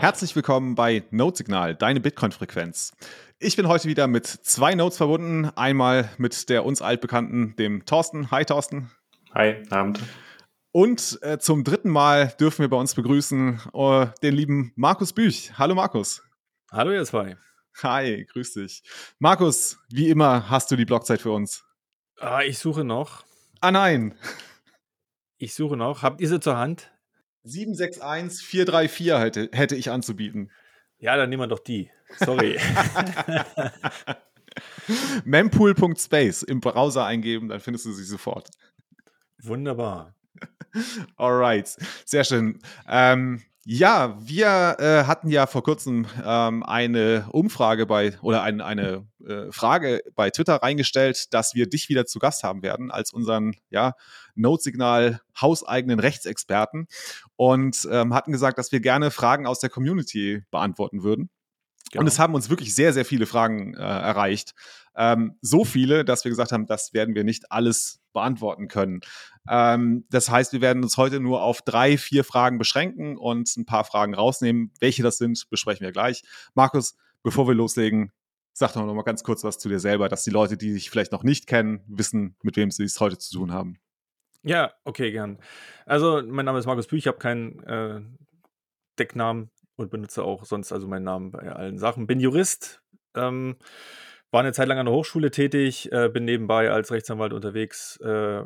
Herzlich willkommen bei Notesignal, deine Bitcoin-Frequenz. Ich bin heute wieder mit zwei Notes verbunden. Einmal mit der uns altbekannten, dem Thorsten. Hi Thorsten. Hi, Abend. Und äh, zum dritten Mal dürfen wir bei uns begrüßen äh, den lieben Markus Büch. Hallo Markus. Hallo ihr zwei. Hi, grüß dich. Markus, wie immer hast du die Blockzeit für uns. Ah, ich suche noch. Ah nein. Ich suche noch. Habt ihr sie zur Hand? 761434 hätte, hätte ich anzubieten. Ja, dann nehmen wir doch die. Sorry. mempool.space im Browser eingeben, dann findest du sie sofort. Wunderbar. Alright, sehr schön. Ähm, ja, wir äh, hatten ja vor kurzem ähm, eine Umfrage bei oder ein, eine äh, Frage bei Twitter reingestellt, dass wir dich wieder zu Gast haben werden als unseren ja, Notsignal hauseigenen Rechtsexperten und ähm, hatten gesagt, dass wir gerne Fragen aus der Community beantworten würden. Genau. Und es haben uns wirklich sehr, sehr viele Fragen äh, erreicht. Ähm, so viele, dass wir gesagt haben, das werden wir nicht alles beantworten können. Ähm, das heißt, wir werden uns heute nur auf drei, vier Fragen beschränken und ein paar Fragen rausnehmen. Welche das sind, besprechen wir gleich. Markus, bevor wir loslegen, sag doch noch mal ganz kurz was zu dir selber, dass die Leute, die dich vielleicht noch nicht kennen, wissen, mit wem sie es heute zu tun haben. Ja, okay, gern. Also, mein Name ist Markus Büch, ich habe keinen äh, Decknamen und benutze auch sonst also meinen Namen bei allen Sachen. Bin Jurist, ähm, war eine Zeit lang an der Hochschule tätig, äh, bin nebenbei als Rechtsanwalt unterwegs, äh,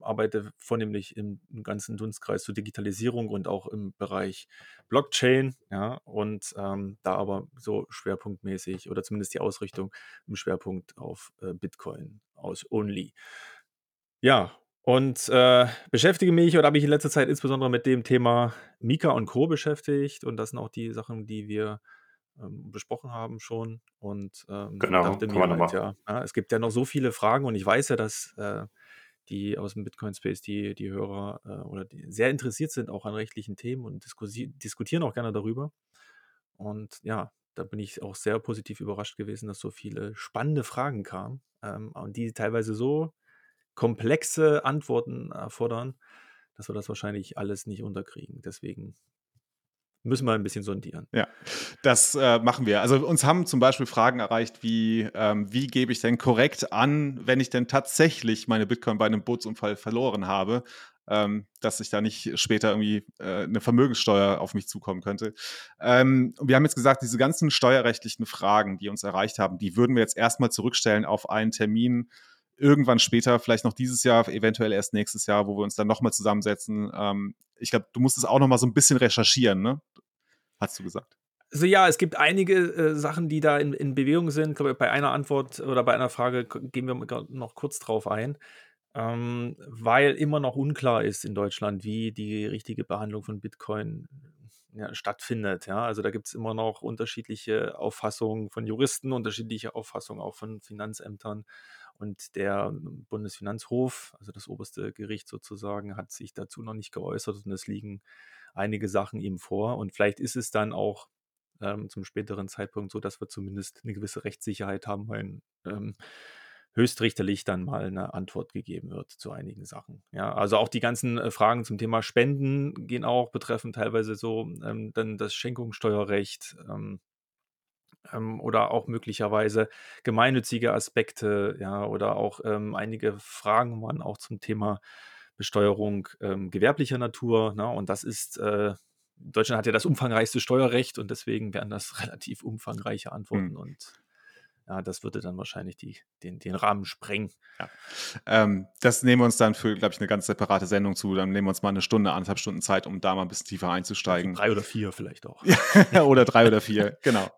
arbeite vornehmlich im, ganzen Dunstkreis zur Digitalisierung und auch im Bereich Blockchain, ja, und ähm, da aber so schwerpunktmäßig oder zumindest die Ausrichtung im Schwerpunkt auf äh, Bitcoin aus Only. Ja, und äh, beschäftige mich oder habe mich in letzter Zeit insbesondere mit dem Thema Mika und Co. beschäftigt und das sind auch die Sachen, die wir ähm, besprochen haben schon. Und ähm, genau, dachte mir halt, ja, ja, es gibt ja noch so viele Fragen und ich weiß ja, dass äh, die aus dem Bitcoin-Space, die, die Hörer äh, oder die sehr interessiert sind auch an rechtlichen Themen und diskutieren auch gerne darüber. Und ja, da bin ich auch sehr positiv überrascht gewesen, dass so viele spannende Fragen kamen ähm, und die teilweise so komplexe Antworten erfordern, dass wir das wahrscheinlich alles nicht unterkriegen. Deswegen müssen wir ein bisschen sondieren. Ja, das äh, machen wir. Also uns haben zum Beispiel Fragen erreicht, wie ähm, wie gebe ich denn korrekt an, wenn ich denn tatsächlich meine Bitcoin bei einem Bootsunfall verloren habe, ähm, dass ich da nicht später irgendwie äh, eine Vermögenssteuer auf mich zukommen könnte. Ähm, wir haben jetzt gesagt, diese ganzen steuerrechtlichen Fragen, die uns erreicht haben, die würden wir jetzt erstmal zurückstellen auf einen Termin, irgendwann später, vielleicht noch dieses Jahr, eventuell erst nächstes Jahr, wo wir uns dann nochmal zusammensetzen. Ähm, ich glaube, du musst es auch nochmal so ein bisschen recherchieren, ne? Hast du gesagt. Also ja, es gibt einige äh, Sachen, die da in, in Bewegung sind. Ich glaube, bei einer Antwort oder bei einer Frage gehen wir noch kurz drauf ein. Ähm, weil immer noch unklar ist in Deutschland, wie die richtige Behandlung von Bitcoin ja, stattfindet. Ja? Also da gibt es immer noch unterschiedliche Auffassungen von Juristen, unterschiedliche Auffassungen auch von Finanzämtern. Und der Bundesfinanzhof, also das oberste Gericht sozusagen, hat sich dazu noch nicht geäußert und es liegen einige Sachen ihm vor. Und vielleicht ist es dann auch ähm, zum späteren Zeitpunkt so, dass wir zumindest eine gewisse Rechtssicherheit haben, weil ähm, höchstrichterlich dann mal eine Antwort gegeben wird zu einigen Sachen. Ja, also auch die ganzen äh, Fragen zum Thema Spenden gehen auch, betreffen teilweise so ähm, dann das Schenkungssteuerrecht. Ähm, ähm, oder auch möglicherweise gemeinnützige Aspekte, ja, oder auch ähm, einige Fragen waren auch zum Thema Besteuerung ähm, gewerblicher Natur. Ne? Und das ist, äh, Deutschland hat ja das umfangreichste Steuerrecht und deswegen wären das relativ umfangreiche Antworten. Hm. Und ja, das würde dann wahrscheinlich die, den, den Rahmen sprengen. Ja. Ähm, das nehmen wir uns dann für, glaube ich, eine ganz separate Sendung zu. Dann nehmen wir uns mal eine Stunde, anderthalb Stunden Zeit, um da mal ein bisschen tiefer einzusteigen. Also drei oder vier vielleicht auch. oder drei oder vier, genau.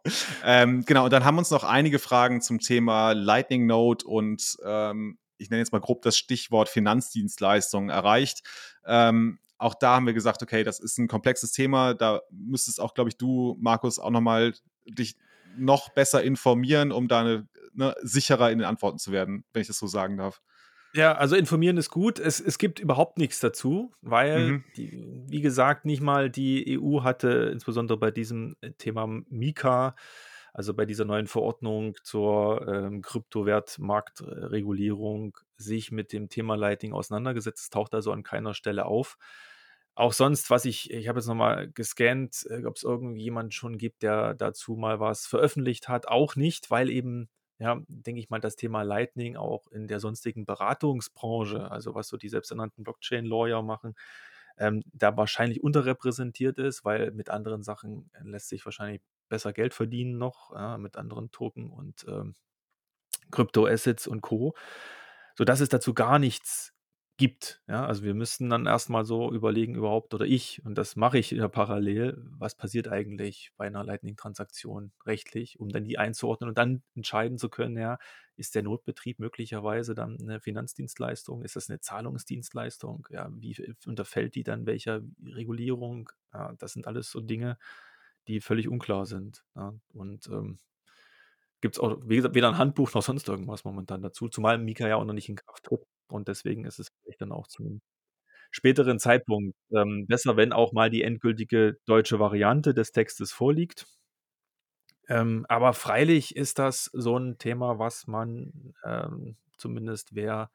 Ähm, genau, und dann haben uns noch einige Fragen zum Thema Lightning Node und ähm, ich nenne jetzt mal grob das Stichwort Finanzdienstleistungen erreicht. Ähm, auch da haben wir gesagt, okay, das ist ein komplexes Thema. Da müsstest auch, glaube ich, du, Markus, auch nochmal dich noch besser informieren, um da eine, ne, sicherer in den Antworten zu werden, wenn ich das so sagen darf. Ja, also informieren ist gut. Es, es gibt überhaupt nichts dazu, weil, mhm. die, wie gesagt, nicht mal die EU hatte, insbesondere bei diesem Thema Mika, also bei dieser neuen Verordnung zur ähm, Kryptowertmarktregulierung, sich mit dem Thema Lighting auseinandergesetzt. Es taucht also an keiner Stelle auf. Auch sonst, was ich ich habe jetzt noch mal gescannt, äh, ob es irgendwie schon gibt, der dazu mal was veröffentlicht hat. Auch nicht, weil eben, ja, denke ich mal, das Thema Lightning auch in der sonstigen Beratungsbranche, also was so die selbsternannten Blockchain-Lawyer machen, ähm, da wahrscheinlich unterrepräsentiert ist, weil mit anderen Sachen lässt sich wahrscheinlich besser Geld verdienen noch, ja, mit anderen Token und ähm, Kryptoassets und Co. Sodass es dazu gar nichts gibt. Ja, also wir müssten dann erstmal so überlegen überhaupt oder ich, und das mache ich ja parallel, was passiert eigentlich bei einer Lightning-Transaktion rechtlich, um dann die einzuordnen und dann entscheiden zu können, ja, ist der Notbetrieb möglicherweise dann eine Finanzdienstleistung? Ist das eine Zahlungsdienstleistung? Ja, wie unterfällt die dann welcher Regulierung? Ja, das sind alles so Dinge, die völlig unklar sind. Ja, und ähm, gibt es auch, wie gesagt, weder ein Handbuch noch sonst irgendwas momentan dazu, zumal Mika ja auch noch nicht in Kraft tritt. Und deswegen ist es vielleicht dann auch zum späteren Zeitpunkt ähm, besser, wenn auch mal die endgültige deutsche Variante des Textes vorliegt. Ähm, aber freilich ist das so ein Thema, was man ähm, zumindest wer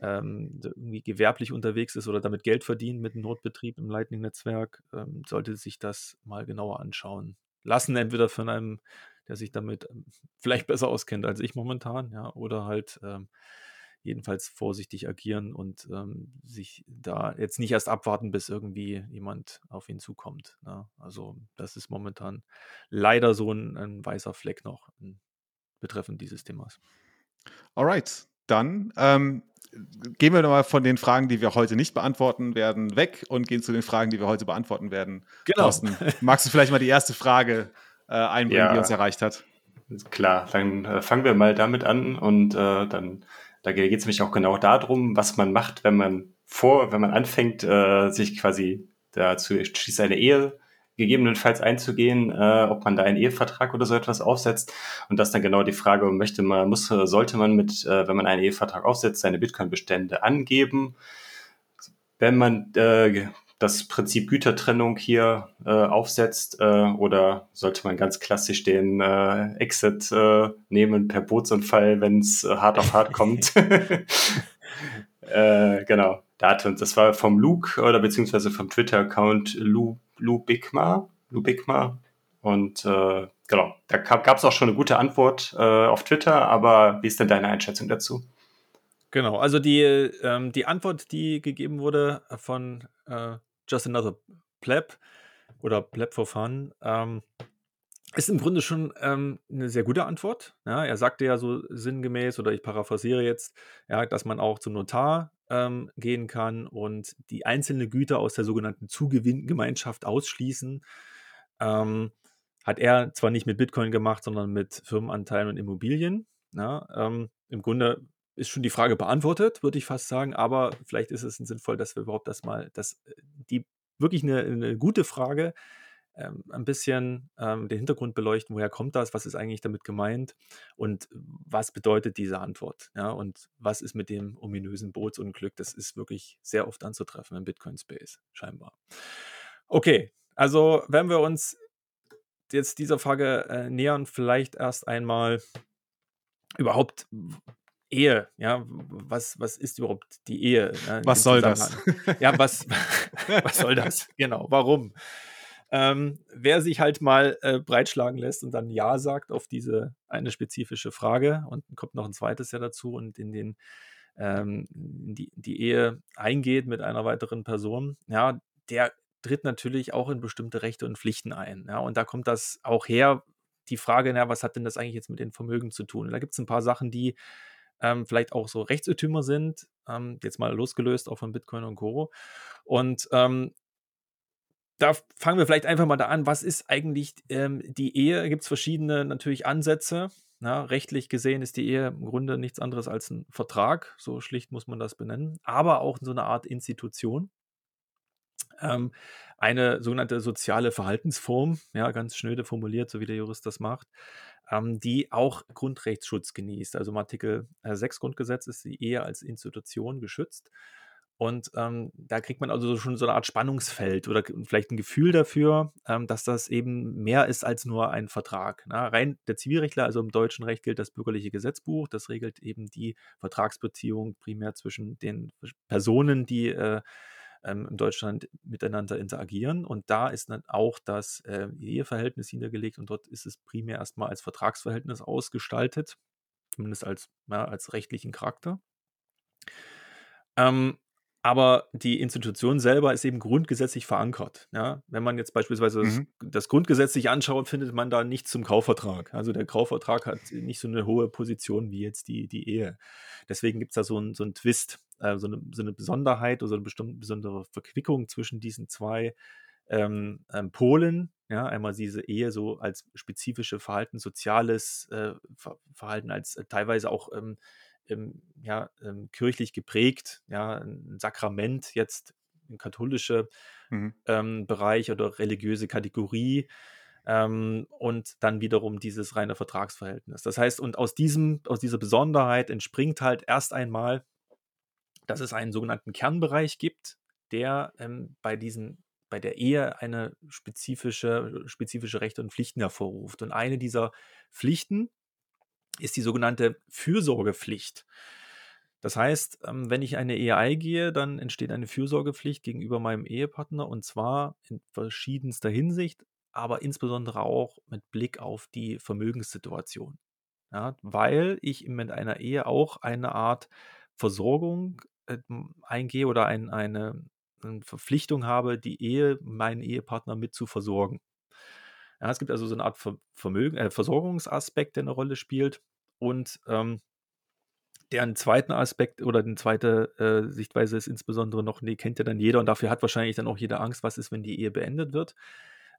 ähm, irgendwie gewerblich unterwegs ist oder damit Geld verdient mit einem Notbetrieb im Lightning-Netzwerk, ähm, sollte sich das mal genauer anschauen lassen. Entweder von einem, der sich damit ähm, vielleicht besser auskennt als ich momentan, ja, oder halt ähm, jedenfalls vorsichtig agieren und ähm, sich da jetzt nicht erst abwarten, bis irgendwie jemand auf ihn zukommt. Ne? Also das ist momentan leider so ein, ein weißer Fleck noch betreffend dieses Themas. Alright, dann ähm, gehen wir nochmal von den Fragen, die wir heute nicht beantworten werden, weg und gehen zu den Fragen, die wir heute beantworten werden. Genau. Thorsten, magst du vielleicht mal die erste Frage äh, einbringen, Ja. die uns erreicht hat? Klar, dann äh, fangen wir mal damit an und äh, dann da geht es nämlich auch genau darum, was man macht, wenn man vor, wenn man anfängt, äh, sich quasi dazu entschließt, eine Ehe gegebenenfalls einzugehen, äh, ob man da einen Ehevertrag oder so etwas aufsetzt. Und das dann genau die Frage, möchte man, muss, sollte man mit, äh, wenn man einen Ehevertrag aufsetzt, seine Bitcoin-Bestände angeben? Wenn man äh, das Prinzip Gütertrennung hier äh, aufsetzt, äh, oder sollte man ganz klassisch den äh, Exit äh, nehmen per Bootsunfall, wenn es äh, hart auf hart kommt? äh, genau. Das war vom Luke oder beziehungsweise vom Twitter-Account Lu, Lu Bigma. Lu Bigma. Und äh, genau, da gab es auch schon eine gute Antwort äh, auf Twitter, aber wie ist denn deine Einschätzung dazu? Genau, also die, ähm, die Antwort, die gegeben wurde von äh, Just Another Pleb oder Pleb for Fun, ähm, ist im Grunde schon ähm, eine sehr gute Antwort. Ja, er sagte ja so sinngemäß, oder ich paraphrasiere jetzt, ja, dass man auch zum Notar ähm, gehen kann und die einzelnen Güter aus der sogenannten Zugewinngemeinschaft ausschließen. Ähm, hat er zwar nicht mit Bitcoin gemacht, sondern mit Firmenanteilen und Immobilien. Ja, ähm, Im Grunde ist schon die Frage beantwortet, würde ich fast sagen, aber vielleicht ist es sinnvoll, dass wir überhaupt das mal, dass die wirklich eine, eine gute Frage, ähm, ein bisschen ähm, den Hintergrund beleuchten, woher kommt das, was ist eigentlich damit gemeint und was bedeutet diese Antwort, ja, und was ist mit dem ominösen Bootsunglück, das ist wirklich sehr oft anzutreffen im Bitcoin-Space, scheinbar. Okay, also wenn wir uns jetzt dieser Frage äh, nähern, vielleicht erst einmal überhaupt Ehe, ja, was, was ist überhaupt die Ehe? In Was soll das? Ja, was, was soll das? Genau, warum? Ähm, wer sich halt mal äh, breitschlagen lässt und dann Ja sagt auf diese eine spezifische Frage und kommt noch ein zweites Ja dazu und in den ähm, die, die Ehe eingeht mit einer weiteren Person, ja, der tritt natürlich auch in bestimmte Rechte und Pflichten ein. Ja, und da kommt das auch her, die Frage, na, was hat denn das eigentlich jetzt mit den Vermögen zu tun? Und da gibt es ein paar Sachen, die ähm, vielleicht auch so Rechtsirrtümer sind, ähm, jetzt mal losgelöst auch von Bitcoin und Co. Und ähm, da fangen wir vielleicht einfach mal da an, was ist eigentlich ähm, die Ehe? Gibt es verschiedene natürlich Ansätze. Na, rechtlich gesehen ist die Ehe im Grunde nichts anderes als ein Vertrag, so schlicht muss man das benennen, aber auch so eine Art Institution. Ähm, eine sogenannte soziale Verhaltensform, ja, ganz schnöde formuliert, so wie der Jurist das macht, ähm, die auch Grundrechtsschutz genießt. Also im Artikel äh, 6 Grundgesetz ist die Ehe als Institution geschützt. Und ähm, da kriegt man also schon so eine Art Spannungsfeld oder vielleicht ein Gefühl dafür, ähm, dass das eben mehr ist als nur ein Vertrag. Na, rein der Zivilrechtler, also im deutschen Recht gilt das bürgerliche Gesetzbuch, das regelt eben die Vertragsbeziehung primär zwischen den Personen, die äh, ähm, in Deutschland miteinander interagieren. Und da ist dann auch das äh, Eheverhältnis niedergelegt und dort ist es primär erstmal als Vertragsverhältnis ausgestaltet, zumindest als, ja, als rechtlichen Charakter. Ähm, aber die Institution selber ist eben grundgesetzlich verankert. Ja? Wenn man jetzt beispielsweise das, Mhm. das Grundgesetz sich anschaut, findet man da nichts zum Kaufvertrag. Also der Kaufvertrag hat nicht so eine hohe Position wie jetzt die, die Ehe. Deswegen gibt es da so einen so Twist, äh, so, eine, so eine Besonderheit oder so eine bestimmte besondere Verquickung zwischen diesen zwei ähm, ähm, Polen. Ja, einmal diese Ehe so als spezifische Verhalten, soziales äh, Ver Verhalten, als äh, teilweise auch ähm, ähm, ja, ähm, kirchlich geprägt, ja, ein Sakrament jetzt im katholischen Mhm. ähm, Bereich oder religiöse Kategorie ähm, und dann wiederum dieses reine Vertragsverhältnis. Das heißt, und aus diesem, aus dieser Besonderheit entspringt halt erst einmal, dass es einen sogenannten Kernbereich gibt, der ähm, bei diesen bei der Ehe eine spezifische, spezifische Rechte und Pflichten hervorruft. Und eine dieser Pflichten ist die sogenannte Fürsorgepflicht. Das heißt, ähm, wenn ich eine Ehe eingehe, dann entsteht eine Fürsorgepflicht gegenüber meinem Ehepartner und zwar in verschiedenster Hinsicht, aber insbesondere auch mit Blick auf die Vermögenssituation. Ja, weil ich mit einer Ehe auch eine Art Versorgung äh, eingehe oder ein, eine, eine Verpflichtung habe, die Ehe, meinen Ehepartner mit zu versorgen. Ja, es gibt also so eine Art Ver Vermögen, äh, Versorgungsaspekt, der eine Rolle spielt. Und ähm, deren zweiten Aspekt oder die zweite äh, Sichtweise ist insbesondere noch, nee, kennt ja dann jeder und dafür hat wahrscheinlich dann auch jeder Angst, was ist, wenn die Ehe beendet wird.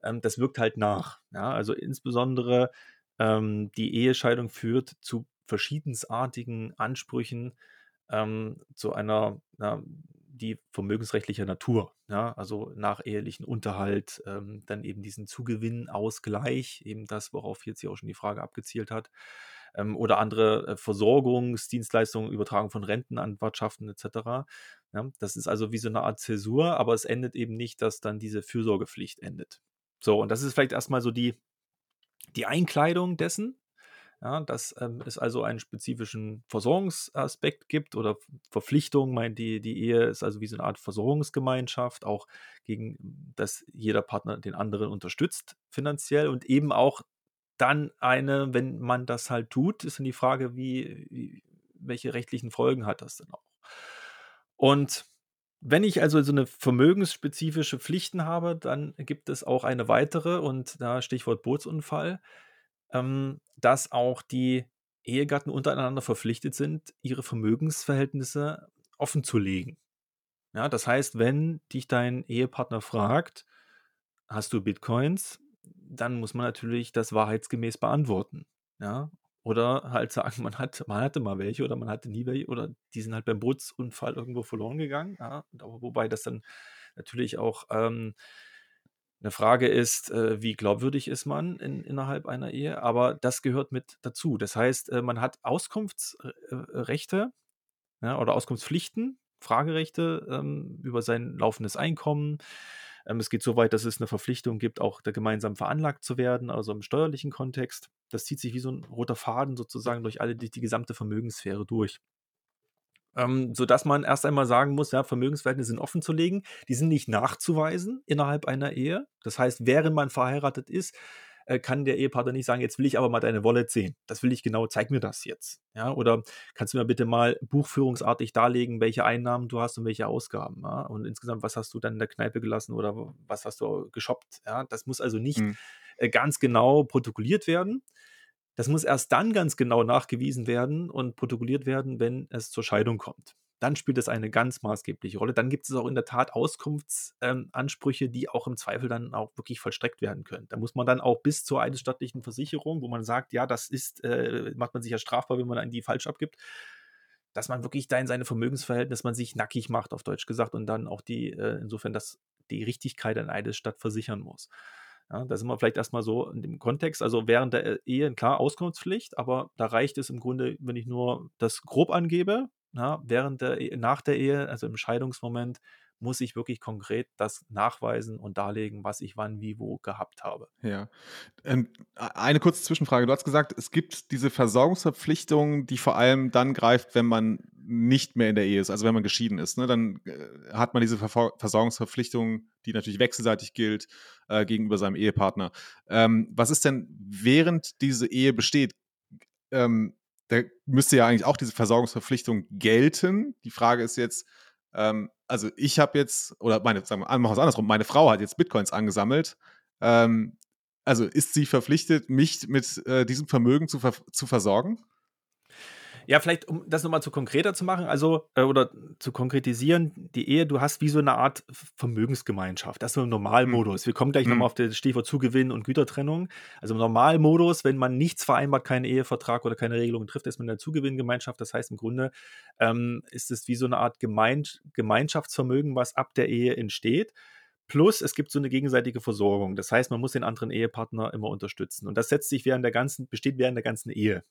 Ähm, das wirkt halt nach. Ja? Also insbesondere ähm, die Ehescheidung führt zu verschiedensartigen Ansprüchen ähm, zu einer, ja, die vermögensrechtlicher Natur. Ja? Also nach ehelichen Unterhalt, ähm, dann eben diesen Zugewinnausgleich, eben das, worauf jetzt hier auch schon die Frage abgezielt hat ähm, oder andere äh, Versorgungsdienstleistungen, Übertragung von Rentenanwartschaften etc. Ja, das ist also wie so eine Art Zäsur, aber es endet eben nicht, dass dann diese Fürsorgepflicht endet. So, und das ist vielleicht erstmal so die, die Einkleidung dessen, ja, dass ähm, es also einen spezifischen Versorgungsaspekt gibt oder Verpflichtung. Mein, die, die Ehe ist also wie so eine Art Versorgungsgemeinschaft, auch gegen, dass jeder Partner den anderen unterstützt finanziell und eben auch dann eine, wenn man das halt tut, ist dann die Frage, wie, wie welche rechtlichen Folgen hat das denn auch? Und wenn ich also so eine vermögensspezifische Pflichten habe, dann gibt es auch eine weitere und da Stichwort Bootsunfall, ähm, dass auch die Ehegatten untereinander verpflichtet sind, ihre Vermögensverhältnisse offen zu legen. Ja, das heißt, wenn dich dein Ehepartner fragt, hast du Bitcoins, dann muss man natürlich das wahrheitsgemäß beantworten. Ja, oder halt sagen, man, hat, man hatte mal welche oder man hatte nie welche oder die sind halt beim Bootsunfall irgendwo verloren gegangen. Ja, wobei das dann natürlich auch ähm, eine Frage ist, äh, wie glaubwürdig ist man in, innerhalb einer Ehe, aber das gehört mit dazu. Das heißt, äh, man hat Auskunftsrechte ja, oder Auskunftspflichten, Fragerechte ähm, über sein laufendes Einkommen. Ähm, es geht so weit, dass es eine Verpflichtung gibt, auch da gemeinsam veranlagt zu werden, also im steuerlichen Kontext. Das zieht sich wie so ein roter Faden sozusagen durch alle, durch die gesamte Vermögenssphäre durch. Ähm, sodass man erst einmal sagen muss, ja, Vermögensverhältnisse sind offen zu legen, die sind nicht nachzuweisen innerhalb einer Ehe. Das heißt, während man verheiratet ist, äh, kann der Ehepartner nicht sagen, jetzt will ich aber mal deine Wallet sehen. Das will ich genau, zeig mir das jetzt. Ja, oder kannst du mir bitte mal buchführungsartig darlegen, welche Einnahmen du hast und welche Ausgaben. Ja? Und insgesamt, was hast du dann in der Kneipe gelassen oder was hast du geshoppt. Ja? Das muss also nicht mhm. äh, ganz genau protokolliert werden. Das muss erst dann ganz genau nachgewiesen werden und protokolliert werden, wenn es zur Scheidung kommt. Dann spielt es eine ganz maßgebliche Rolle. Dann gibt es auch in der Tat Auskunftsansprüche, ähm, die auch im Zweifel dann auch wirklich vollstreckt werden können. Da muss man dann auch bis zur eidesstattlichen Versicherung, wo man sagt, ja, das ist, äh, macht man sich ja strafbar, wenn man an die falsch abgibt, dass man wirklich da in seine Vermögensverhältnisse man sich nackig macht, auf Deutsch gesagt, und dann auch die, äh, insofern, dass die Richtigkeit an Eidesstatt versichern muss. Ja, da sind wir vielleicht erstmal so in dem Kontext. Also während der Ehe, klar, Auskunftspflicht, aber da reicht es im Grunde, wenn ich nur das grob angebe, na, während der, e nach der Ehe, also im Scheidungsmoment, muss ich wirklich konkret das nachweisen und darlegen, was ich wann, wie, wo gehabt habe. Ja. Ähm, eine kurze Zwischenfrage. Du hast gesagt, es gibt diese Versorgungsverpflichtung, die vor allem dann greift, wenn man nicht mehr in der Ehe ist, also wenn man geschieden ist. Ne? Dann äh, hat man diese Ver Versorgungsverpflichtung, die natürlich wechselseitig gilt, äh, gegenüber seinem Ehepartner. Ähm, was ist denn, während diese Ehe besteht? Ähm, da müsste ja eigentlich auch diese Versorgungsverpflichtung gelten. Die Frage ist jetzt, ähm, also ich habe jetzt, oder meine, sagen wir, machen andersrum, meine Frau hat jetzt Bitcoins angesammelt. Ähm, also ist sie verpflichtet, mich mit äh, diesem Vermögen zu, ver zu versorgen? Ja, vielleicht, um das nochmal zu konkreter zu machen, also äh, oder zu konkretisieren, die Ehe, du hast wie so eine Art Vermögensgemeinschaft. Das ist so ein Normalmodus. Wir kommen gleich mhm. nochmal auf das Stichwort Zugewinn und Gütertrennung. Also im Normalmodus, wenn man nichts vereinbart, keinen Ehevertrag oder keine Regelungen trifft, ist man in der Zugewinngemeinschaft. Das heißt, im Grunde ähm, ist es wie so eine Art Gemein Gemeinschaftsvermögen, was ab der Ehe entsteht. Plus, es gibt so eine gegenseitige Versorgung. Das heißt, man muss den anderen Ehepartner immer unterstützen. Und das setzt sich während der ganzen, besteht während der ganzen Ehe.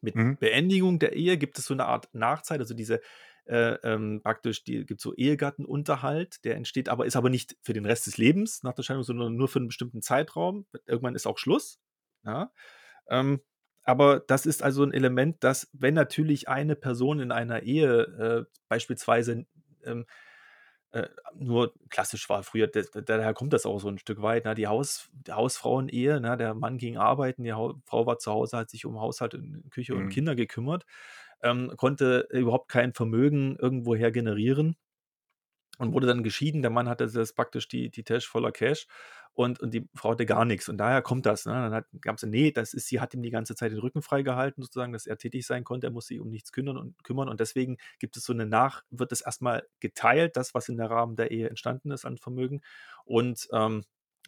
Mit mhm. Beendigung der Ehe gibt es so eine Art Nachzeit, also diese äh, ähm, praktisch, die gibt so Ehegattenunterhalt, der entsteht aber, ist aber nicht für den Rest des Lebens nach der Scheidung, sondern nur für einen bestimmten Zeitraum. Irgendwann ist auch Schluss. Ja? Ähm, aber das ist also ein Element, dass, wenn natürlich eine Person in einer Ehe äh, beispielsweise ähm, äh, nur klassisch war früher, daher kommt das auch so ein Stück weit, ne? die, Haus, die Hausfrauen-Ehe, ne? der Mann ging arbeiten, die ha Frau war zu Hause, hat sich um Haushalt, und Küche mhm. und Kinder gekümmert, ähm, konnte überhaupt kein Vermögen irgendwoher generieren und wurde dann geschieden. Der Mann hatte das praktisch die, die Tasche voller Cash und, und die Frau hatte gar nichts. Und daher kommt das. Ne? Dann gab es, nee, das ist, sie hat ihm die ganze Zeit den Rücken freigehalten, sozusagen, dass er tätig sein konnte. Er muss sich um nichts kümmern und kümmern. Und deswegen gibt es so eine Nach, wird es erstmal geteilt, das, was in der Rahmen der Ehe entstanden ist an Vermögen. Und ähm,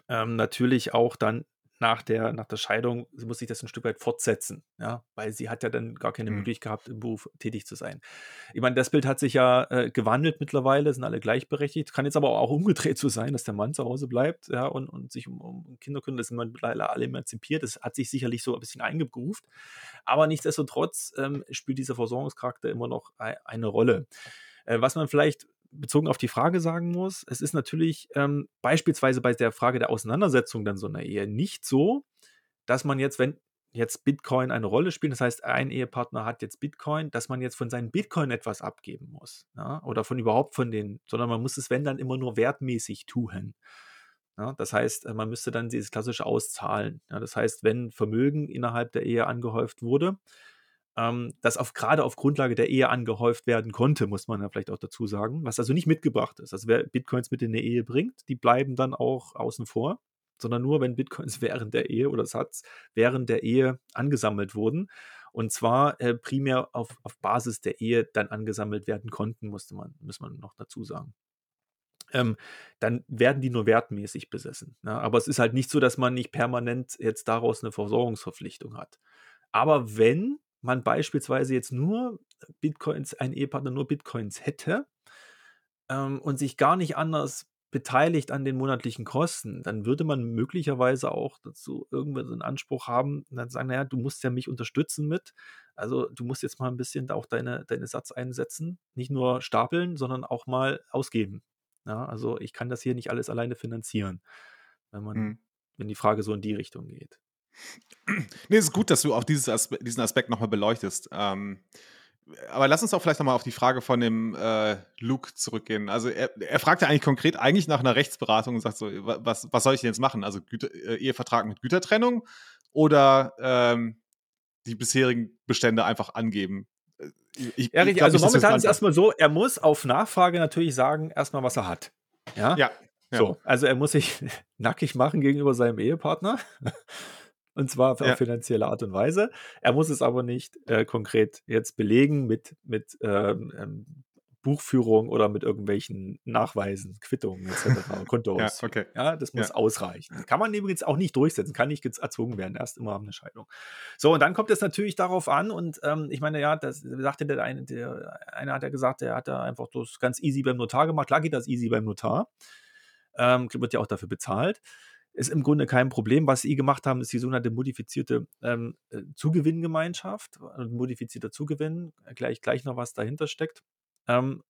ähm, natürlich auch dann nach der, nach der Scheidung muss sich das ein Stück weit fortsetzen, ja, weil sie hat ja dann gar keine mhm. Möglichkeit gehabt, im Beruf tätig zu sein. Ich meine, das Bild hat sich ja äh, gewandelt mittlerweile, sind alle gleichberechtigt. Kann jetzt aber auch umgedreht so sein, dass der Mann zu Hause bleibt, ja, und, und sich um, um Kinder kümmert. Das sind mittlerweile alle emanzipiert. Das hat sich sicherlich so ein bisschen eingegruft. Aber nichtsdestotrotz ähm, spielt dieser Versorgungscharakter immer noch eine Rolle. Äh, was man vielleicht bezogen auf die Frage sagen muss, es ist natürlich ähm, beispielsweise bei der Frage der Auseinandersetzung dann so einer Ehe nicht so, dass man jetzt, wenn jetzt Bitcoin eine Rolle spielt, das heißt, ein Ehepartner hat jetzt Bitcoin, dass man jetzt von seinen Bitcoin etwas abgeben muss. Ja? Oder von überhaupt von den, sondern man muss es, wenn dann, immer nur wertmäßig tun. Ja? Das heißt, äh, man müsste dann dieses klassische auszahlen. Ja? Das heißt, wenn Vermögen innerhalb der Ehe angehäuft wurde, ähm, das auf, gerade auf Grundlage der Ehe angehäuft werden konnte, muss man ja vielleicht auch dazu sagen, was also nicht mitgebracht ist. Also wer Bitcoins mit in die Ehe bringt, die bleiben dann auch außen vor, sondern nur, wenn Bitcoins während der Ehe oder Satz während der Ehe angesammelt wurden. Und zwar äh, primär auf, auf Basis der Ehe dann angesammelt werden konnten, musste man, muss man noch dazu sagen. Ähm, dann werden die nur wertmäßig besessen. Ne? Aber es ist halt nicht so, dass man nicht permanent jetzt daraus eine Versorgungsverpflichtung hat. Aber wenn man beispielsweise jetzt nur Bitcoins, ein Ehepartner nur Bitcoins hätte ähm, und sich gar nicht anders beteiligt an den monatlichen Kosten, dann würde man möglicherweise auch dazu irgendwann so einen Anspruch haben und dann sagen, naja, du musst ja mich unterstützen mit. Also du musst jetzt mal ein bisschen da auch deine, deine Satz einsetzen, nicht nur stapeln, sondern auch mal ausgeben. Ja, also ich kann das hier nicht alles alleine finanzieren, wenn man, hm. wenn die Frage so in die Richtung geht. Nee, es ist gut, dass du auch dieses Aspe diesen Aspekt nochmal beleuchtest. Ähm, aber lass uns auch vielleicht nochmal auf die Frage von dem äh, Luke zurückgehen. Also er, er fragt ja eigentlich konkret eigentlich nach einer Rechtsberatung und sagt so, was, was soll ich denn jetzt machen? Also Güter, äh, Ehevertrag mit Gütertrennung oder ähm, die bisherigen Bestände einfach angeben? Äh, ich, ja, ich also momentan ist es erstmal so, er muss auf Nachfrage natürlich sagen, erstmal, was er hat. Ja. ja, ja. So, also er muss sich nackig machen gegenüber seinem Ehepartner. Und zwar auf ja. finanzielle Art und Weise. Er muss es aber nicht äh, konkret jetzt belegen mit, mit ähm, ähm, Buchführung oder mit irgendwelchen Nachweisen, Quittungen etc. Kontos. ja, okay. ja, das muss ja. ausreichen. Kann man übrigens auch nicht durchsetzen, kann nicht erzwungen werden, erst immer eine Scheidung. So, und dann kommt es natürlich darauf an, und ähm, ich meine, ja, das sagte der eine, der eine hat ja gesagt, der hat da einfach das ganz easy beim Notar gemacht. Klar geht das easy beim Notar. Ähm, wird ja auch dafür bezahlt. Ist im Grunde kein Problem. Was sie gemacht haben, ist die sogenannte modifizierte ähm, äh, Zugewinngemeinschaft, äh, modifizierter Zugewinn, erkläre ich gleich noch, was dahinter steckt. Ähm,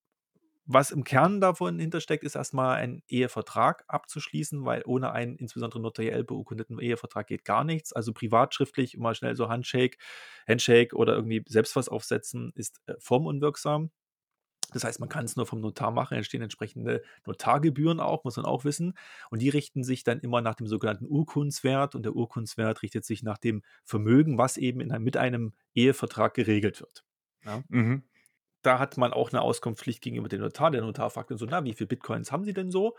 was im Kern davon hintersteckt, ist erstmal ein Ehevertrag abzuschließen, weil ohne einen insbesondere notariell beurkundeten Ehevertrag geht gar nichts. Also privatschriftlich immer schnell so Handshake, Handshake oder irgendwie selbst was aufsetzen, ist äh, formunwirksam. Das heißt, man kann es nur vom Notar machen, entstehen entsprechende Notargebühren auch, muss man auch wissen. Und die richten sich dann immer nach dem sogenannten Urkundswert und der Urkundswert richtet sich nach dem Vermögen, was eben in, mit einem Ehevertrag geregelt wird. Ja? Mhm da hat man auch eine Auskunftspflicht gegenüber dem Notar. Der Notar fragt dann so, na, wie viele Bitcoins haben Sie denn so?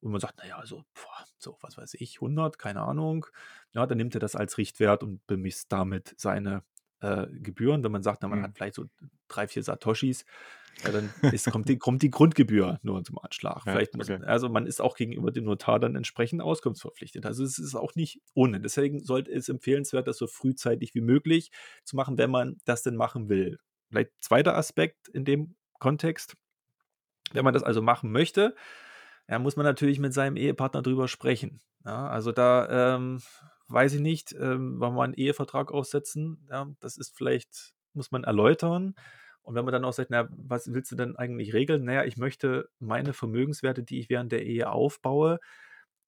Und man sagt, naja, also, boah, so, was weiß ich, 100, keine Ahnung. Ja, dann nimmt er das als Richtwert und bemisst damit seine äh, Gebühren. Wenn man sagt, na, man mhm. hat vielleicht so drei, vier Satoshis, ja, dann ist, kommt, die, kommt die Grundgebühr nur zum Anschlag. Ja, vielleicht muss, okay. also man ist auch gegenüber dem Notar dann entsprechend auskunftsverpflichtet. Also es ist auch nicht ohne. Deswegen sollte es empfehlenswert, das so frühzeitig wie möglich zu machen, wenn man das denn machen will. Vielleicht zweiter Aspekt in dem Kontext. Wenn man das also machen möchte, ja, muss man natürlich mit seinem Ehepartner drüber sprechen. Ja, also da ähm, weiß ich nicht, ähm, wann wir einen Ehevertrag aufsetzen. Ja, das ist vielleicht, muss man erläutern. Und wenn man dann auch sagt, na, was willst du denn eigentlich regeln? Naja, ich möchte meine Vermögenswerte, die ich während der Ehe aufbaue,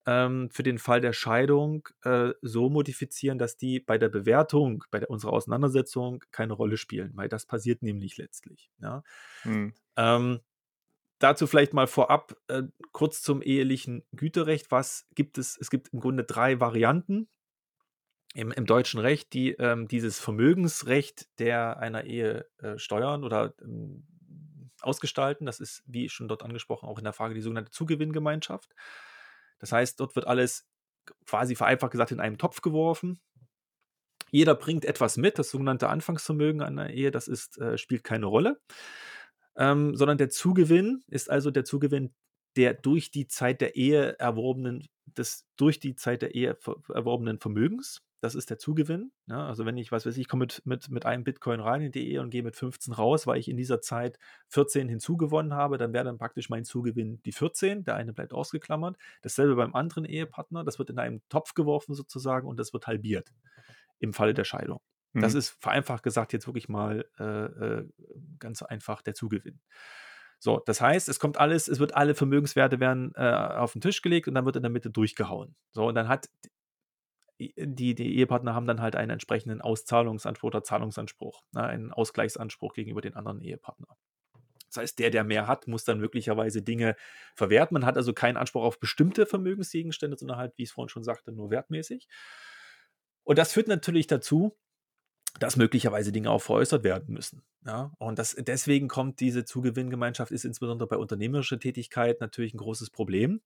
ähm, für den Fall der Scheidung äh, so modifizieren, dass die bei der Bewertung, bei der, unserer Auseinandersetzung keine Rolle spielen, weil das passiert nämlich letztlich. Ja? Hm. Ähm, dazu vielleicht mal vorab äh, kurz zum ehelichen Güterrecht. Was gibt es? Es gibt im Grunde drei Varianten im, im deutschen Recht, die ähm, dieses Vermögensrecht der einer Ehe äh, steuern oder ähm, ausgestalten. Das ist, wie schon dort angesprochen, auch in der Frage die sogenannte Zugewinngemeinschaft. Das heißt, dort wird alles quasi vereinfacht gesagt in einen Topf geworfen. Jeder bringt etwas mit, das sogenannte Anfangsvermögen einer Ehe, das ist, äh, spielt keine Rolle, ähm, sondern der Zugewinn ist also der Zugewinn der durch die Zeit der Ehe erworbenen, des durch die Zeit der Ehe erworbenen Vermögens. Das ist der Zugewinn. Ja, ne? also wenn ich, was weiß ich, ich komme mit, mit, mit einem Bitcoin rein in die Ehe und gehe mit 15 raus, weil ich in dieser Zeit 14 hinzugewonnen habe, dann wäre dann praktisch mein Zugewinn die 14. Der eine bleibt ausgeklammert. Dasselbe beim anderen Ehepartner. Das wird in einen Topf geworfen sozusagen und das wird halbiert im Falle der Scheidung. Mhm. Das ist vereinfacht gesagt jetzt wirklich mal äh, äh, ganz einfach der Zugewinn. So, das heißt, es kommt alles, es wird alle Vermögenswerte werden äh, auf den Tisch gelegt und dann wird in der Mitte durchgehauen. So, und dann hat die, die Ehepartner haben dann halt einen entsprechenden Auszahlungsanspruch oder Zahlungsanspruch, ne, einen Ausgleichsanspruch gegenüber den anderen Ehepartner. Das heißt, der, der mehr hat, muss dann möglicherweise Dinge verwerten. Man hat also keinen Anspruch auf bestimmte Vermögensgegenstände, sondern halt, wie ich es vorhin schon sagte, nur wertmäßig. Und das führt natürlich dazu, dass möglicherweise Dinge auch veräußert werden müssen. Ja? Und das, deswegen kommt diese Zugewinngemeinschaft, ist insbesondere bei unternehmerischer Tätigkeit natürlich ein großes Problem.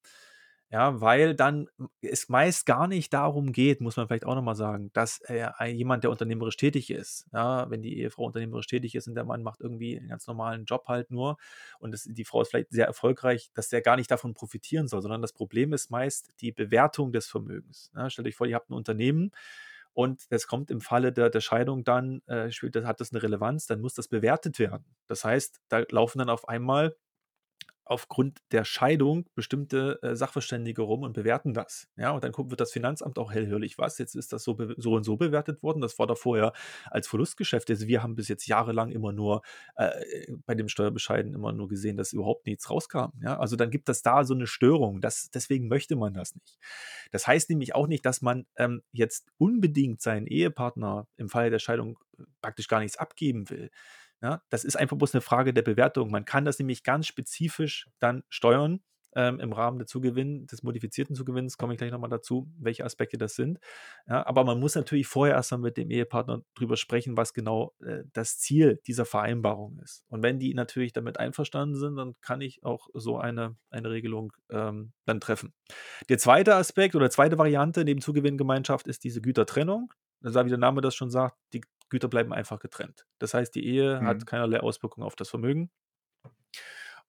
Ja, weil dann es meist gar nicht darum geht, muss man vielleicht auch nochmal sagen, dass äh, jemand, der unternehmerisch tätig ist, ja, wenn die Ehefrau unternehmerisch tätig ist und der Mann macht irgendwie einen ganz normalen Job halt nur und das, die Frau ist vielleicht sehr erfolgreich, dass der gar nicht davon profitieren soll, sondern das Problem ist meist die Bewertung des Vermögens. Ja, stellt euch vor, ihr habt ein Unternehmen und das kommt im Falle der, der Scheidung dann, äh, spielt, hat das eine Relevanz, dann muss das bewertet werden. Das heißt, da laufen dann auf einmal aufgrund der Scheidung bestimmte äh, Sachverständige rum und bewerten das. Ja, und dann wird das Finanzamt auch hellhörig, was, jetzt ist das so, so und so bewertet worden, das war da vorher als Verlustgeschäft. Also wir haben bis jetzt jahrelang immer nur äh, bei dem Steuerbescheiden immer nur gesehen, dass überhaupt nichts rauskam. Ja, also dann gibt es da so eine Störung. Das, deswegen möchte man das nicht. Das heißt nämlich auch nicht, dass man ähm, jetzt unbedingt seinen Ehepartner im Falle der Scheidung praktisch gar nichts abgeben will. Ja, das ist einfach bloß eine Frage der Bewertung. Man kann das nämlich ganz spezifisch dann steuern ähm, im Rahmen der Zugewinn, des modifizierten Zugewinns, komme ich gleich nochmal dazu, welche Aspekte das sind. Ja, aber man muss natürlich vorher erstmal mit dem Ehepartner drüber sprechen, was genau äh, das Ziel dieser Vereinbarung ist. Und wenn die natürlich damit einverstanden sind, dann kann ich auch so eine, eine Regelung ähm, dann treffen. Der zweite Aspekt oder zweite Variante neben Zugewinngemeinschaft ist diese Gütertrennung. Also, wie der Name das schon sagt, die Güter bleiben einfach getrennt. Das heißt, die Ehe mhm. hat keinerlei Auswirkungen auf das Vermögen.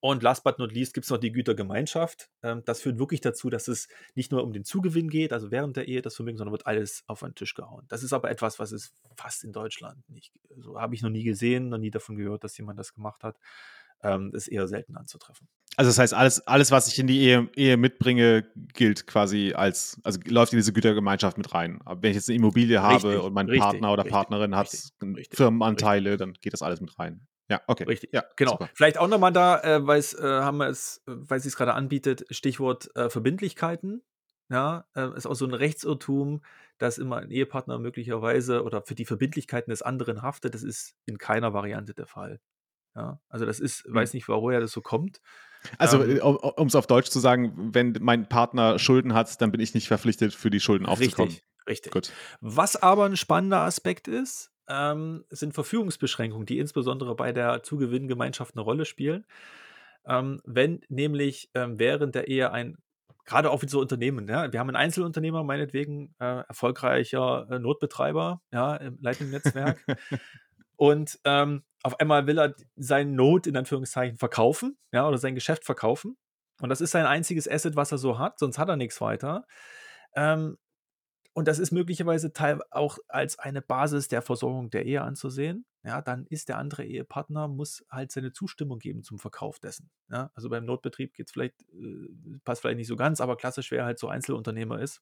Und last but not least gibt es noch die Gütergemeinschaft. Ähm, das führt wirklich dazu, dass es nicht nur um den Zugewinn geht, also während der Ehe das Vermögen, sondern wird alles auf einen Tisch gehauen. Das ist aber etwas, was es fast in Deutschland nicht, so habe ich noch nie gesehen, noch nie davon gehört, dass jemand das gemacht hat. Ähm, ist eher selten anzutreffen. Also das heißt, alles, alles, was ich in die Ehe, Ehe mitbringe, gilt quasi als, also läuft in diese Gütergemeinschaft mit rein. Aber wenn ich jetzt eine Immobilie habe Richtig, und mein richtig, Partner oder richtig, Partnerin hat Firmenanteile, dann geht das alles mit rein. Ja, okay. Richtig, Ja, genau. super. Vielleicht auch nochmal da, äh, weil es, äh, haben wir es, äh, weil sie es gerade anbietet, Stichwort äh, Verbindlichkeiten. Ja, äh, ist auch so ein Rechtsirrtum, dass immer ein Ehepartner möglicherweise oder für die Verbindlichkeiten des anderen haftet. Das ist in keiner Variante der Fall. Ja, also das ist, Hm. weiß nicht, woher das so kommt. Also, Ähm, um es auf Deutsch zu sagen, wenn mein Partner Schulden hat, dann bin ich nicht verpflichtet, für die Schulden aufzukommen. Richtig, richtig. Gut. Was aber ein spannender Aspekt ist, ähm, sind Verfügungsbeschränkungen, die insbesondere bei der Zugewinngemeinschaft eine Rolle spielen. Ähm, wenn nämlich ähm, während der Ehe ein, gerade auch wie so Unternehmen, ja, wir haben einen Einzelunternehmer, meinetwegen äh, erfolgreicher äh, Notbetreiber ja, im Lightning-Netzwerk. und ähm, auf einmal will er sein Not in Anführungszeichen verkaufen, ja, oder sein Geschäft verkaufen. Und das ist sein einziges Asset, was er so hat, sonst hat er nichts weiter. Ähm, und das ist möglicherweise teil auch als eine Basis der Versorgung der Ehe anzusehen. Ja, dann ist der andere Ehepartner, muss halt seine Zustimmung geben zum Verkauf dessen. Ja, also beim Notbetrieb geht es vielleicht, äh, passt vielleicht nicht so ganz, aber klassisch, wer halt so Einzelunternehmer ist,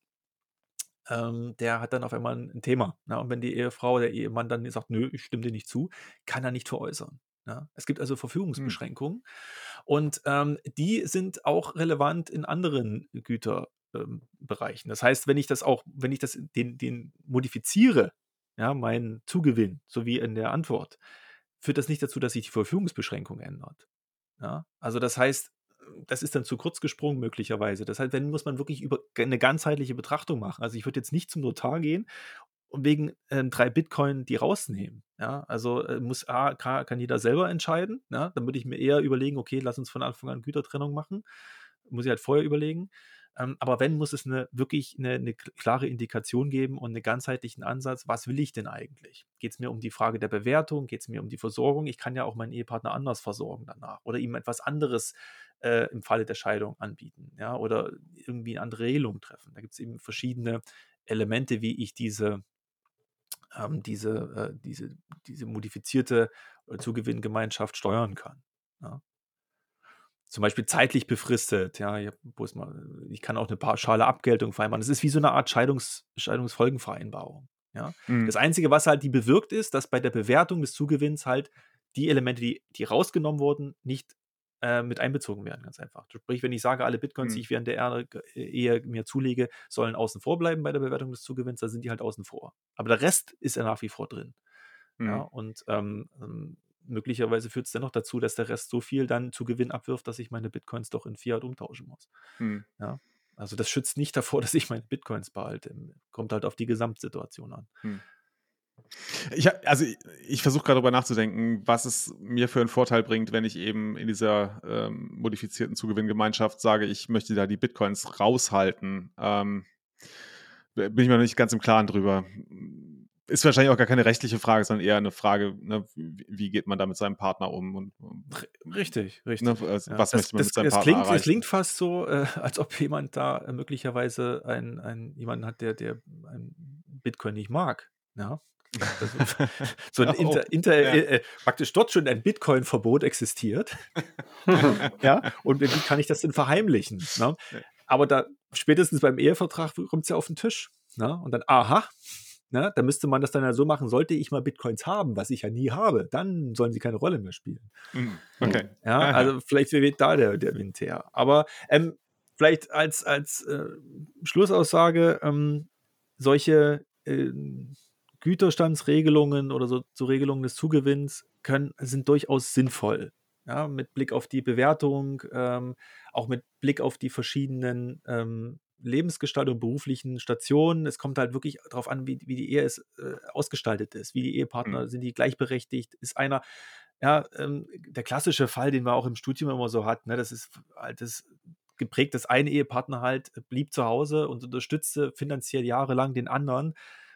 ähm, der hat dann auf einmal ein, ein Thema. Ja, und wenn die Ehefrau, der Ehemann dann sagt, nö, ich stimme dir nicht zu, kann er nicht veräußern. Ja, es gibt also Hm. Verfügungsbeschränkungen und ähm, die sind auch relevant in anderen Güterbereichen. Ähm, das heißt, wenn ich das auch, wenn ich das den, den modifiziere, ja, meinen Zugewinn, so wie in der Antwort, führt das nicht dazu, dass sich die Verfügungsbeschränkung ändert. Ja, also das heißt, das ist dann zu kurz gesprungen möglicherweise. Das heißt, wenn muss man wirklich über eine ganzheitliche Betrachtung machen. Also ich würde jetzt nicht zum Notar gehen und wegen ähm, drei Bitcoin die rausnehmen. Ja, also äh, muss A, kann, kann jeder selber entscheiden. Ja, dann würde ich mir eher überlegen, okay, lass uns von Anfang an Gütertrennung machen. Muss ich halt vorher überlegen. Ähm, aber wenn, muss es eine, wirklich eine, eine klare Indikation geben und einen ganzheitlichen Ansatz, was will ich denn eigentlich? Geht es mir um die Frage der Bewertung? Geht es mir um die Versorgung? Ich kann ja auch meinen Ehepartner anders versorgen danach oder ihm etwas anderes äh, im Falle der Scheidung anbieten, ja, oder irgendwie eine andere Regelung treffen. Da gibt es eben verschiedene Elemente, wie ich diese, ähm, diese, äh, diese, diese modifizierte äh, Zugewinngemeinschaft steuern kann. Ja. Zum Beispiel zeitlich befristet, ja, ich, mal, ich kann auch eine pauschale Abgeltung vereinbaren. Das ist wie so eine Art Scheidungs, Scheidungsfolgenvereinbarung. Ja. Mhm. Das Einzige, was halt die bewirkt, ist, dass bei der Bewertung des Zugewinns halt die Elemente, die, die rausgenommen wurden, nicht äh, mit einbezogen werden, ganz einfach. Sprich, wenn ich sage, alle Bitcoins, die Mhm. ich während der Erde- Ehe mir zulege, sollen außen vor bleiben bei der Bewertung des Zugewinns, dann sind die halt außen vor. Aber der Rest ist ja nach wie vor drin. Ja, Mhm. und ähm, ähm, möglicherweise führt es dennoch dazu, dass der Rest so viel dann zu Gewinn abwirft, dass ich meine Bitcoins doch in Fiat umtauschen muss. Mhm. Ja. Also das schützt nicht davor, dass ich meine Bitcoins behalte. Kommt halt auf die Gesamtsituation an. Hm. Ich, also ich, ich versuche gerade darüber nachzudenken, was es mir für einen Vorteil bringt, wenn ich eben in dieser ähm, modifizierten Zugewinngemeinschaft sage, ich möchte da die Bitcoins raushalten. Ähm, bin ich mir noch nicht ganz im Klaren drüber. Ist wahrscheinlich auch gar keine rechtliche Frage, sondern eher eine Frage, ne, wie, geht man da mit seinem Partner um und, und Richtig, richtig. ne, also Ja, was das, möchte man das, mit seinem Partner klingt, erreichen? klingt fast so, äh, als ob jemand da äh, möglicherweise ein, ein, jemanden hat, der, der ein Bitcoin nicht mag. Ja. Das, so ein Oh, inter, inter, ja. äh, äh, praktisch dort schon ein Bitcoin-Verbot existiert. ja, und wie kann ich das denn verheimlichen? Ne? Ja. Aber da spätestens beim Ehevertrag kommt es ja auf den Tisch. Ne? Und dann, aha, ne? da müsste man das dann ja so machen, sollte ich mal Bitcoins haben, was ich ja nie habe, dann sollen sie keine Rolle mehr spielen. Mhm. Okay. Ja, Aha. also vielleicht weht da der, der Wind her. Aber ähm, vielleicht als, als äh, Schlussaussage, ähm, solche ähm, Güterstandsregelungen oder so, so Regelungen des Zugewinns können, sind durchaus sinnvoll. Ja, mit Blick auf die Bewertung, ähm, auch mit Blick auf die verschiedenen ähm, Lebensgestaltung, beruflichen Stationen. Es kommt halt wirklich darauf an, wie, wie die Ehe ist, äh, ausgestaltet ist, wie die Ehepartner, sind die gleichberechtigt, ist einer, ja, ähm, der klassische Fall, den man auch im Studium immer so hat, ne, das ist halt das geprägt, dass ein Ehepartner halt blieb zu Hause und unterstützte finanziell jahrelang den anderen.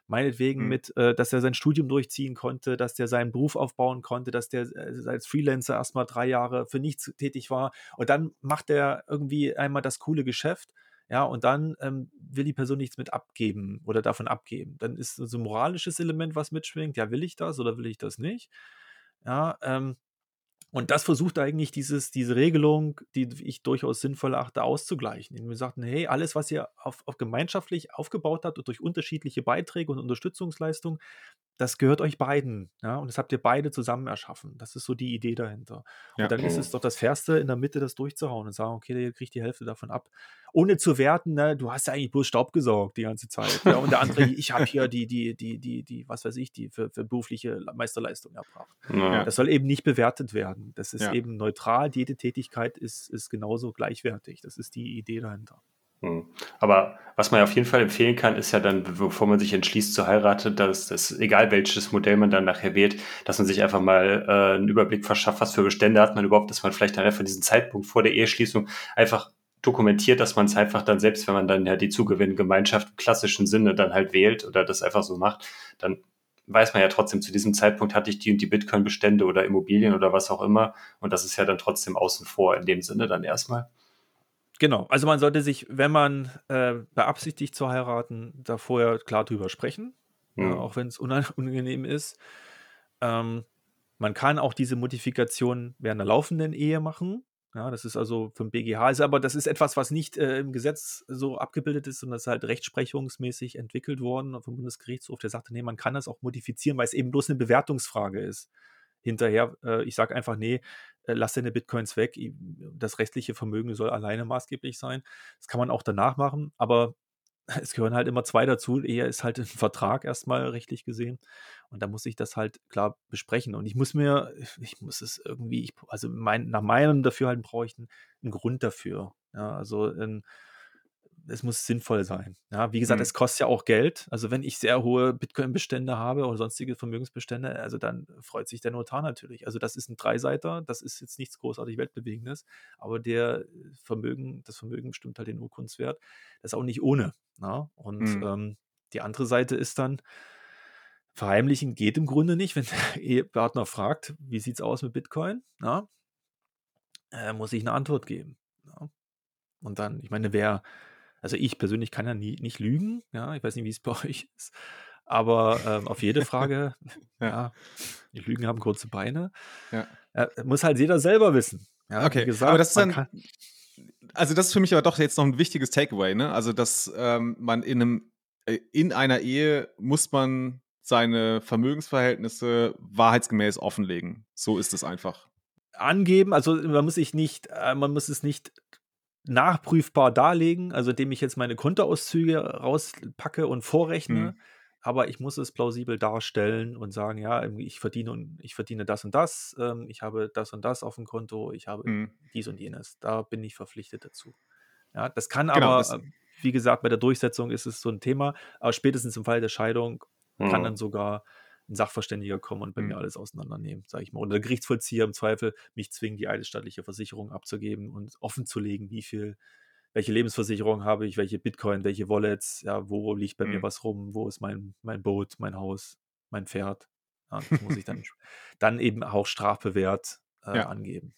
Meinetwegen Mhm. mit, äh, dass er sein Studium durchziehen konnte, dass der seinen Beruf aufbauen konnte, dass der äh, als Freelancer erstmal drei Jahre für nichts tätig war. Und dann macht er irgendwie einmal das coole Geschäft. Ja, und dann ähm, will die Person nichts mit abgeben oder davon abgeben. Dann ist so ein moralisches Element, was mitschwingt. Ja, will ich das oder will ich das nicht? Ja, ähm, Und das versucht eigentlich dieses, diese Regelung, die ich durchaus sinnvoll achte, auszugleichen. Indem wir sagten, hey, alles, was ihr auf, auf gemeinschaftlich aufgebaut habt und durch unterschiedliche Beiträge und Unterstützungsleistungen, das gehört euch beiden. Ja? Und das habt ihr beide zusammen erschaffen. Das ist so die Idee dahinter. Ja. Und dann ist es doch das Fairste, in der Mitte das durchzuhauen und sagen, okay, ihr kriegt die Hälfte davon ab. Ohne zu werten, ne, du hast ja eigentlich bloß Staub gesaugt die ganze Zeit. Ja? Und der andere, ich habe hier die, die, die, die, die, was weiß ich, die für, für berufliche Meisterleistung erbracht. Ja. Das soll eben nicht bewertet werden. Das ist eben neutral. Jede Tätigkeit ist, ist genauso gleichwertig. Das ist die Idee dahinter. Hm. Aber was man auf jeden Fall empfehlen kann, ist ja dann, bevor man sich entschließt zu heiraten, dass das, egal welches Modell man dann nachher wählt, dass man sich einfach mal äh, einen Überblick verschafft, was für Bestände hat man überhaupt, dass man vielleicht dann einfach diesen Zeitpunkt vor der Eheschließung einfach dokumentiert, dass man es einfach dann selbst, wenn man dann ja die Zugewinngemeinschaft im klassischen Sinne dann halt wählt oder das einfach so macht, dann weiß man ja trotzdem, zu diesem Zeitpunkt hatte ich die und die Bitcoin-Bestände oder Immobilien oder was auch immer. Und das ist ja dann trotzdem außen vor in dem Sinne dann erstmal. Genau, also man sollte sich, wenn man äh, beabsichtigt zu heiraten, da vorher klar drüber sprechen, mhm. äh, auch wenn es unangenehm ist. Ähm, man kann auch diese Modifikation während der laufenden Ehe machen. Ja, das ist also vom BGH, ist aber das ist etwas, was nicht äh, im Gesetz so abgebildet ist, sondern das ist halt rechtsprechungsmäßig entwickelt worden vom Bundesgerichtshof. Der sagte, nee, man kann das auch modifizieren, weil es eben bloß eine Bewertungsfrage ist. Hinterher, äh, ich sage einfach, nee, äh, lass deine Bitcoins weg, das restliche Vermögen soll alleine maßgeblich sein. Das kann man auch danach machen, aber es gehören halt immer zwei dazu. Ehe ist halt ein Vertrag erstmal rechtlich gesehen. Und da muss ich das halt klar besprechen. Und ich muss mir, ich muss es irgendwie, ich, also mein, nach meinem Dafürhalten brauche ich einen, einen Grund dafür. Ja, also ein, es muss sinnvoll sein. Ja, wie gesagt, mhm. es kostet ja auch Geld. Also wenn ich sehr hohe Bitcoin-Bestände habe oder sonstige Vermögensbestände, also dann freut sich der Notar natürlich. Also das ist ein Dreiseiter, das ist jetzt nichts großartig Weltbewegendes, aber der Vermögen, das Vermögen bestimmt halt den Urkundswert. Das ist auch nicht ohne. Na? Ne? Und mhm. ähm, die andere Seite ist dann, verheimlichen geht im Grunde nicht, wenn der Ehepartner fragt, wie sieht es aus mit Bitcoin? Na? Äh, muss ich eine Antwort geben. Na? Und dann, ich meine, wer also ich persönlich kann ja nie, nicht lügen, ja, ich weiß nicht, wie es bei euch ist, aber ähm, auf jede Frage, ja. ja. die Lügen haben kurze Beine, ja. äh, muss halt jeder selber wissen. Ja, okay, gesagt, aber das ist dann, also das ist für mich aber doch jetzt noch ein wichtiges Takeaway, ne? Also dass ähm, man in einem, äh, in einer Ehe muss man seine Vermögensverhältnisse wahrheitsgemäß offenlegen. So ist es einfach angeben. Also man muss sich nicht, äh, man muss es nicht nachprüfbar darlegen, also indem ich jetzt meine Kontoauszüge rauspacke und vorrechne, mhm. aber ich muss es plausibel darstellen und sagen, ja, ich verdiene und ich verdiene das und das, ähm, ich habe das und das auf dem Konto, ich habe mhm. dies und jenes. Da bin ich verpflichtet dazu. Ja, das kann genau, aber, das äh, wie gesagt, bei der Durchsetzung ist es so ein Thema, aber spätestens im Fall der Scheidung mhm. kann dann sogar ein Sachverständiger kommen und bei mhm. mir alles auseinandernehmen, sage ich mal. Oder der Gerichtsvollzieher im Zweifel mich zwingen, die eidesstattliche Versicherung abzugeben und offen zu legen, wie viel, welche Lebensversicherung habe ich, welche Bitcoin, welche Wallets, ja, wo liegt bei mhm. mir was rum, wo ist mein, mein Boot, mein Haus, mein Pferd. Ja, das muss ich dann, dann eben auch strafbewehrt äh, ja. angeben.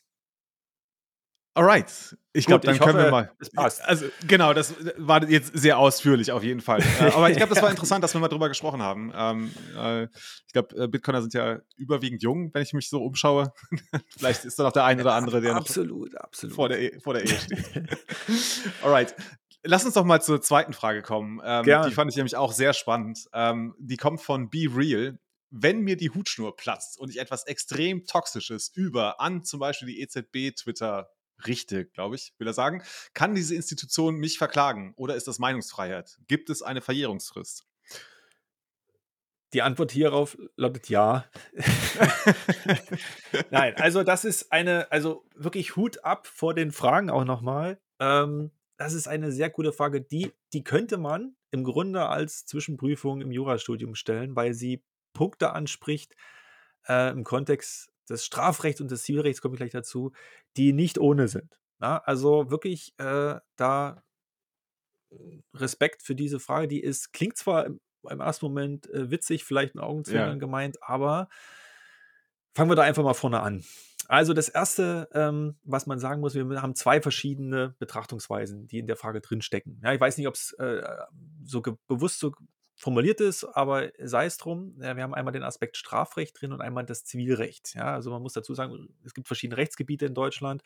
Alright. Ich glaube, dann können hoffe, wir mal. Es passt. Also, genau, das war jetzt sehr ausführlich auf jeden Fall. Aber ich glaube, das war interessant, dass wir mal drüber gesprochen haben. Ähm, äh, ich glaube, äh, Bitcoiner sind ja überwiegend jung, wenn ich mich so umschaue. Vielleicht ist da noch der eine oder andere, der absolut, absolut. Vor, der e vor der Ehe steht. Alright. Lass uns doch mal zur zweiten Frage kommen. Ähm, die fand ich nämlich auch sehr spannend. Ähm, die kommt von Be Real wenn mir die Hutschnur platzt und ich etwas extrem Toxisches über an zum Beispiel die EZB Twitter richte, glaube ich, will er sagen. Kann diese Institution mich verklagen oder ist das Meinungsfreiheit? Gibt es eine Verjährungsfrist? Die Antwort hierauf lautet ja. Nein, also das ist eine, also wirklich Hut ab vor den Fragen auch nochmal. Ähm, das ist eine sehr gute Frage. Die, die könnte man im Grunde als Zwischenprüfung im Jurastudium stellen, weil sie Punkte anspricht äh, im Kontext des Strafrechts und des Zivilrechts, komme ich gleich dazu, die nicht ohne sind. Na? Also wirklich äh, da Respekt für diese Frage, die ist, klingt zwar im, im ersten Moment äh, witzig, vielleicht mit Augenzwinkern ja. gemeint, aber fangen wir da einfach mal vorne an. Also das Erste, ähm, was man sagen muss, wir haben zwei verschiedene Betrachtungsweisen, die in der Frage drinstecken. Ja, ich weiß nicht, ob es äh, so bewusst so formuliert ist, aber sei es drum. Wir haben einmal den Aspekt Strafrecht drin und einmal das Zivilrecht. Ja, also man muss dazu sagen, es gibt verschiedene Rechtsgebiete in Deutschland.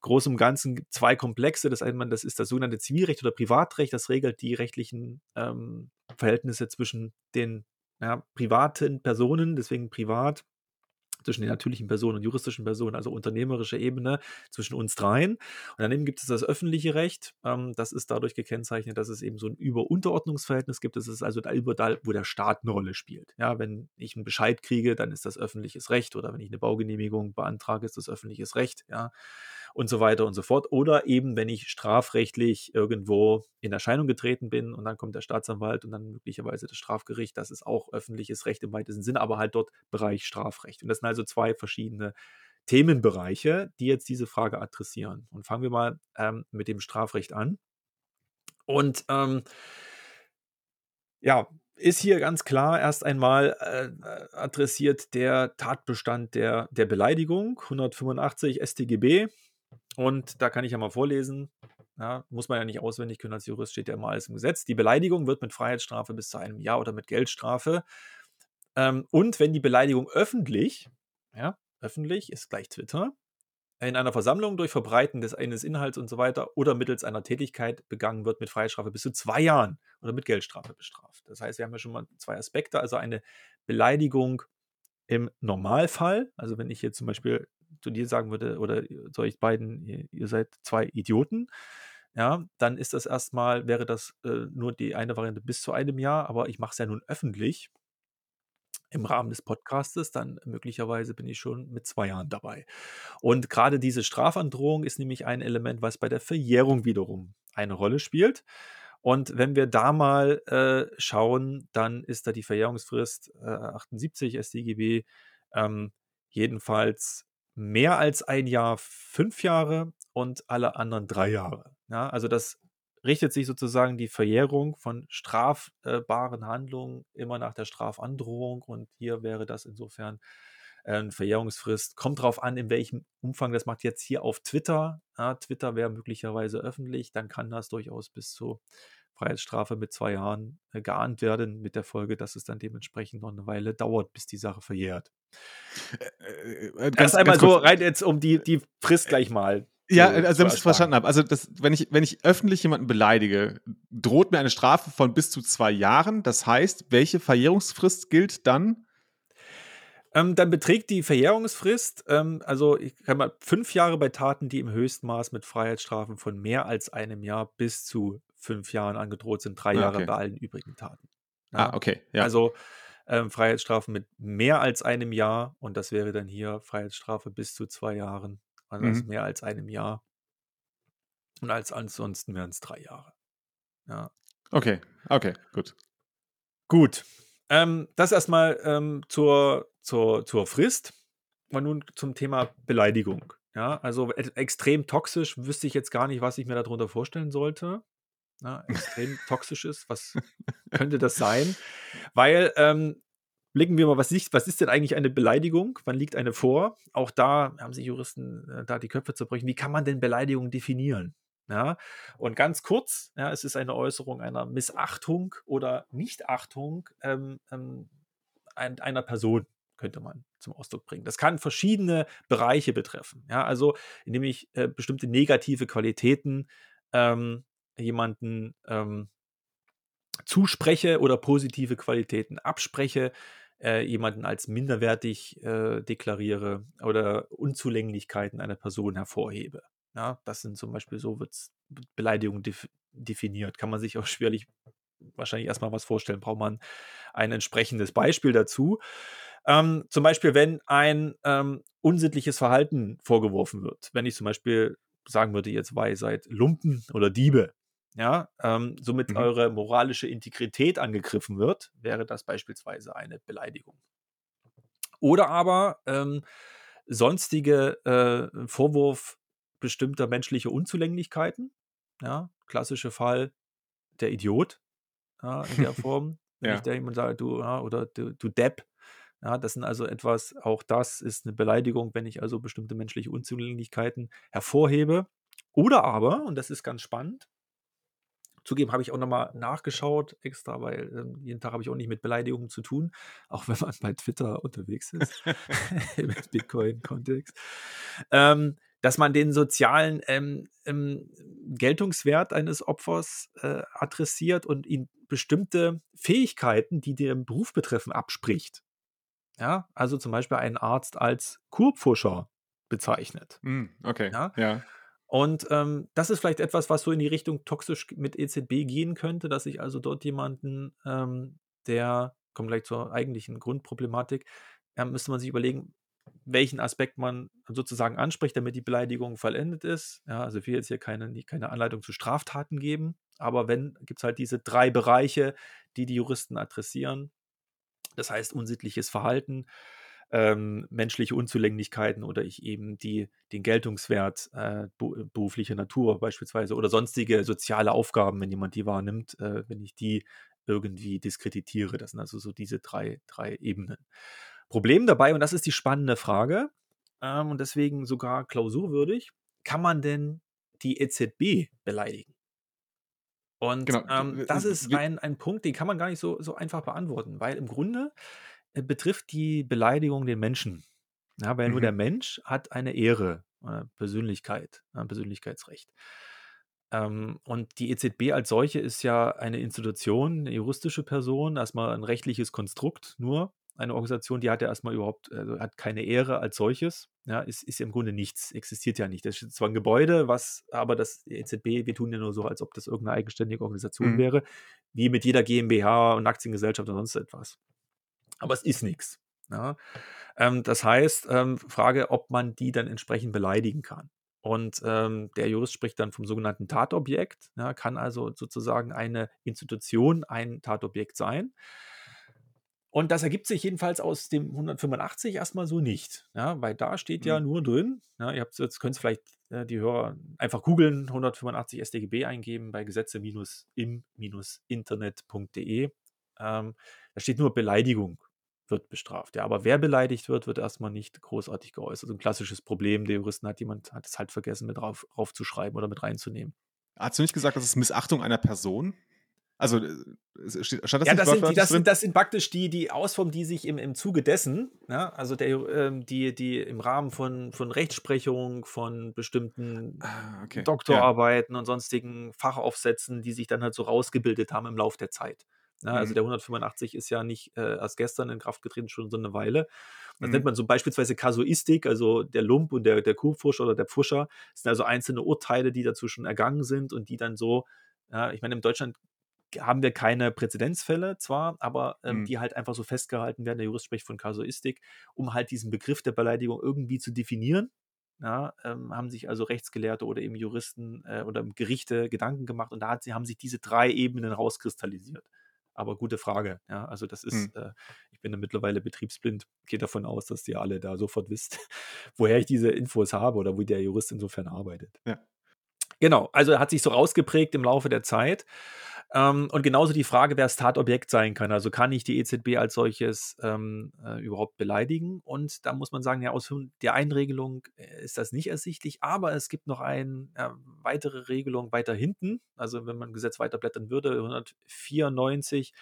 Groß im Ganzen zwei Komplexe. Das eine, das ist das sogenannte Zivilrecht oder Privatrecht. Das regelt die rechtlichen ähm, Verhältnisse zwischen den ja, privaten Personen, deswegen privat zwischen den natürlichen Personen und juristischen Personen, also unternehmerische Ebene zwischen uns dreien. Und daneben gibt es das öffentliche Recht. Ähm, das ist dadurch gekennzeichnet, dass es eben so ein Über-Unterordnungsverhältnis gibt. Das ist also da überall, wo der Staat eine Rolle spielt. Ja, wenn ich einen Bescheid kriege, dann ist das öffentliches Recht oder wenn ich eine Baugenehmigung beantrage, ist das öffentliches Recht. Ja und so weiter und so fort. Oder eben, wenn ich strafrechtlich irgendwo in Erscheinung getreten bin und dann kommt der Staatsanwalt und dann möglicherweise das Strafgericht, das ist auch öffentliches Recht im weitesten Sinne, aber halt dort Bereich Strafrecht. Und das sind also zwei verschiedene Themenbereiche, die jetzt diese Frage adressieren. Und fangen wir mal ähm, mit dem Strafrecht an. Und ähm, ja, ist hier ganz klar erst einmal äh, adressiert der Tatbestand der, der Beleidigung, 185 StGB. Und da kann ich ja mal vorlesen. Ja, muss man ja nicht auswendig können als Jurist, steht ja immer alles im Gesetz. Die Beleidigung wird mit Freiheitsstrafe bis zu einem Jahr oder mit Geldstrafe. Ähm, und wenn die Beleidigung öffentlich, ja, öffentlich ist gleich Twitter, in einer Versammlung durch Verbreiten des eines Inhalts und so weiter oder mittels einer Tätigkeit begangen wird mit Freiheitsstrafe bis zu zwei Jahren oder mit Geldstrafe bestraft. Das heißt, wir haben ja schon mal zwei Aspekte, also eine Beleidigung im Normalfall, also wenn ich jetzt zum Beispiel zu dir sagen würde, oder zu euch beiden, ihr, seid zwei Idioten, ja, dann ist das erstmal, wäre das äh, nur die eine Variante bis zu einem Jahr, aber ich mache es ja nun öffentlich im Rahmen des Podcastes, dann möglicherweise bin ich schon mit zwei Jahren dabei. Und gerade diese Strafandrohung ist nämlich ein Element, was bei der Verjährung wiederum eine Rolle spielt. Und wenn wir da mal äh, schauen, dann ist da die Verjährungsfrist äh, 78 StGB ähm, jedenfalls mehr als ein Jahr fünf Jahre und alle anderen drei Jahre. Ja, also das richtet sich sozusagen die Verjährung von strafbaren Handlungen immer nach der Strafandrohung und hier wäre das insofern äh, eine Verjährungsfrist. Kommt darauf an, in welchem Umfang das macht jetzt hier auf Twitter. Ja, Twitter wäre möglicherweise öffentlich, dann kann das durchaus bis zu Freiheitsstrafe mit zwei Jahren äh, geahnt werden, mit der Folge, dass es dann dementsprechend noch eine Weile dauert, bis die Sache verjährt. Äh, äh, ganz, einmal so rein jetzt um die, die Frist gleich mal. Ja, also damit ich es verstanden habe. Also das, wenn ich, wenn ich öffentlich jemanden beleidige, droht mir eine Strafe von bis zu zwei Jahren. Das heißt, welche Verjährungsfrist gilt dann? Ähm, dann beträgt die Verjährungsfrist, ähm, also ich kann mal fünf Jahre bei Taten, die im Höchstmaß mit Freiheitsstrafen von mehr als einem Jahr bis zu fünf Jahren angedroht sind, drei ah, Jahre bei allen übrigen Taten. Ja? Ah, okay. Ja. Also ähm, Freiheitsstrafen mit mehr als einem Jahr und das wäre dann hier Freiheitsstrafe bis zu zwei Jahren, also mhm. mehr als einem Jahr. Und als ansonsten wären es drei Jahre. Ja. Okay, okay, gut. Gut. Ähm, das erstmal ähm, zur, zur, zur Frist. Und nun zum Thema Beleidigung. Ja, also extrem toxisch wüsste ich jetzt gar nicht, was ich mir darunter vorstellen sollte ne, extrem toxisch ist. Was könnte das sein? Weil, ähm, blicken wir mal, was ist, was ist denn eigentlich eine Beleidigung? Wann liegt eine vor? Auch da haben sich Juristen äh, da die Köpfe zerbrechen. Wie kann man denn Beleidigung definieren? Ja, und ganz kurz, ja, es ist eine Äußerung einer Missachtung oder Nichtachtung ähm, ähm, einer Person, könnte man zum Ausdruck bringen. Das kann verschiedene Bereiche betreffen. Ja, also indem ich äh, bestimmte negative Qualitäten ähm, jemanden ähm, zuspreche oder positive Qualitäten abspreche, äh, jemanden als minderwertig äh, deklariere oder Unzulänglichkeiten einer Person hervorhebe. Ja, das sind zum Beispiel so wird Beleidigung def definiert. Kann man sich auch schwerlich wahrscheinlich erstmal was vorstellen, braucht man ein entsprechendes Beispiel dazu. Ähm, zum Beispiel, wenn ein ähm, unsittliches Verhalten vorgeworfen wird. Wenn ich zum Beispiel sagen würde, jetzt war ihr seid Lumpen oder Diebe, ja, ähm, somit mhm. eure moralische Integrität angegriffen wird, wäre das beispielsweise eine Beleidigung. Oder aber ähm, sonstige äh, Vorwurf bestimmter menschlicher Unzulänglichkeiten. Ja, klassischer Fall der Idiot ja, in der Form. Wenn ja. ich da jemand sage, du, ja, oder du, du Depp. Ja, das sind also etwas, auch das ist eine Beleidigung, wenn ich also bestimmte menschliche Unzulänglichkeiten hervorhebe. Oder aber, und das ist ganz spannend, Zugeben habe ich auch nochmal nachgeschaut, extra, weil äh, jeden Tag habe ich auch nicht mit Beleidigungen zu tun, auch wenn man bei Twitter unterwegs ist, im Bitcoin-Kontext. Ähm, dass man den sozialen ähm, ähm, Geltungswert eines Opfers äh, adressiert und ihm bestimmte Fähigkeiten, die den Beruf betreffen, abspricht. Ja, also zum Beispiel einen Arzt als Kurpfuscher bezeichnet. Mm, okay. Ja. ja. Und ähm, das ist vielleicht etwas, was so in die Richtung toxisch mit EZB gehen könnte, dass ich also dort jemanden, ähm, der, kommen gleich zur eigentlichen Grundproblematik, ja, müsste man sich überlegen, welchen Aspekt man sozusagen anspricht, damit die Beleidigung vollendet ist. Ja, also ich will jetzt hier keine, keine Anleitung zu Straftaten geben, aber wenn, gibt es halt diese drei Bereiche, die die Juristen adressieren. Das heißt, unsittliches Verhalten, ähm, menschliche Unzulänglichkeiten oder ich eben die, den Geltungswert äh, beruflicher Natur beispielsweise oder sonstige soziale Aufgaben, wenn jemand die wahrnimmt, äh, wenn ich die irgendwie diskreditiere. Das sind also so diese drei, drei Ebenen. Problem dabei, und das ist die spannende Frage, ähm, und deswegen sogar klausurwürdig, kann man denn die EZB beleidigen? Und genau. ähm, das ist ein, ein Punkt, den kann man gar nicht so, so einfach beantworten, weil im Grunde äh, betrifft die Beleidigung den Menschen. Ja, weil mhm. nur der Mensch hat eine Ehre, eine Persönlichkeit, ein Persönlichkeitsrecht. Ähm, und die EZB als solche ist ja eine Institution, eine juristische Person, erstmal ein rechtliches Konstrukt nur. Eine Organisation, die hat ja erstmal überhaupt, also hat keine Ehre als solches. Ja, ist, ist im Grunde nichts, existiert ja nicht. Das ist zwar ein Gebäude, was, aber das EZB, wir tun ja nur so, als ob das irgendeine eigenständige Organisation mhm. wäre, wie mit jeder GmbH und Aktiengesellschaft und sonst etwas aber es ist nichts. Ja. Ähm, das heißt, ähm, Frage, ob man die dann entsprechend beleidigen kann. Und ähm, der Jurist spricht dann vom sogenannten Tatobjekt, ja, kann also sozusagen eine Institution ein Tatobjekt sein. Und das ergibt sich jedenfalls aus dem 185 erstmal so nicht, ja, weil da steht ja mhm. nur drin, ja, ihr habt jetzt könnt vielleicht äh, die Hörer einfach googeln, 185 StGB eingeben bei Gesetze-im-internet.de. Ähm, da steht nur Beleidigung wird bestraft. Ja, aber wer beleidigt wird, wird erstmal nicht großartig geäußert. Ein klassisches Problem der Juristen hat jemand hat es halt vergessen, mit drauf, draufzuschreiben oder mit reinzunehmen. Hast du nicht gesagt, das ist Missachtung einer Person? Also äh, stand das ja, das sind, die, das, sind, das sind praktisch die, die Ausformen, die sich im, im Zuge dessen, ja, also der, ähm, die, die im Rahmen von, von Rechtsprechung, von bestimmten ah, okay. Doktorarbeiten ja. und sonstigen Fachaufsätzen, die sich dann halt so rausgebildet haben im Laufe der Zeit. Ja, also mhm. der 185 ist ja nicht äh, erst gestern in Kraft getreten, schon so eine Weile. Das mhm. nennt man so beispielsweise Kasuistik, also der Lump und der, der Kuhpfuscher oder der Pfuscher das sind also einzelne Urteile, die dazu schon ergangen sind und die dann so, ja, ich meine, in Deutschland haben wir keine Präzedenzfälle zwar, aber ähm, mhm. die halt einfach so festgehalten werden, der Jurist spricht von Kasuistik, um halt diesen Begriff der Beleidigung irgendwie zu definieren. Ja, ähm, haben sich also Rechtsgelehrte oder eben Juristen äh, oder Gerichte Gedanken gemacht und da hat, haben sich diese drei Ebenen rauskristallisiert. Aber gute Frage. Ja, also das ist, hm. äh, ich bin da mittlerweile betriebsblind, gehe davon aus, dass ihr alle da sofort wisst, woher ich diese Infos habe oder wo der Jurist insofern arbeitet. Ja. Genau, also er hat sich so rausgeprägt im Laufe der Zeit. Ähm, und genauso die Frage, wer das Tatobjekt sein kann. Also kann ich die EZB als solches ähm, äh, überhaupt beleidigen? Und da muss man sagen, ja, aus der Einregelung äh, ist das nicht ersichtlich, aber es gibt noch eine äh, weitere Regelung weiter hinten. Also wenn man Gesetz weiterblättern würde, 194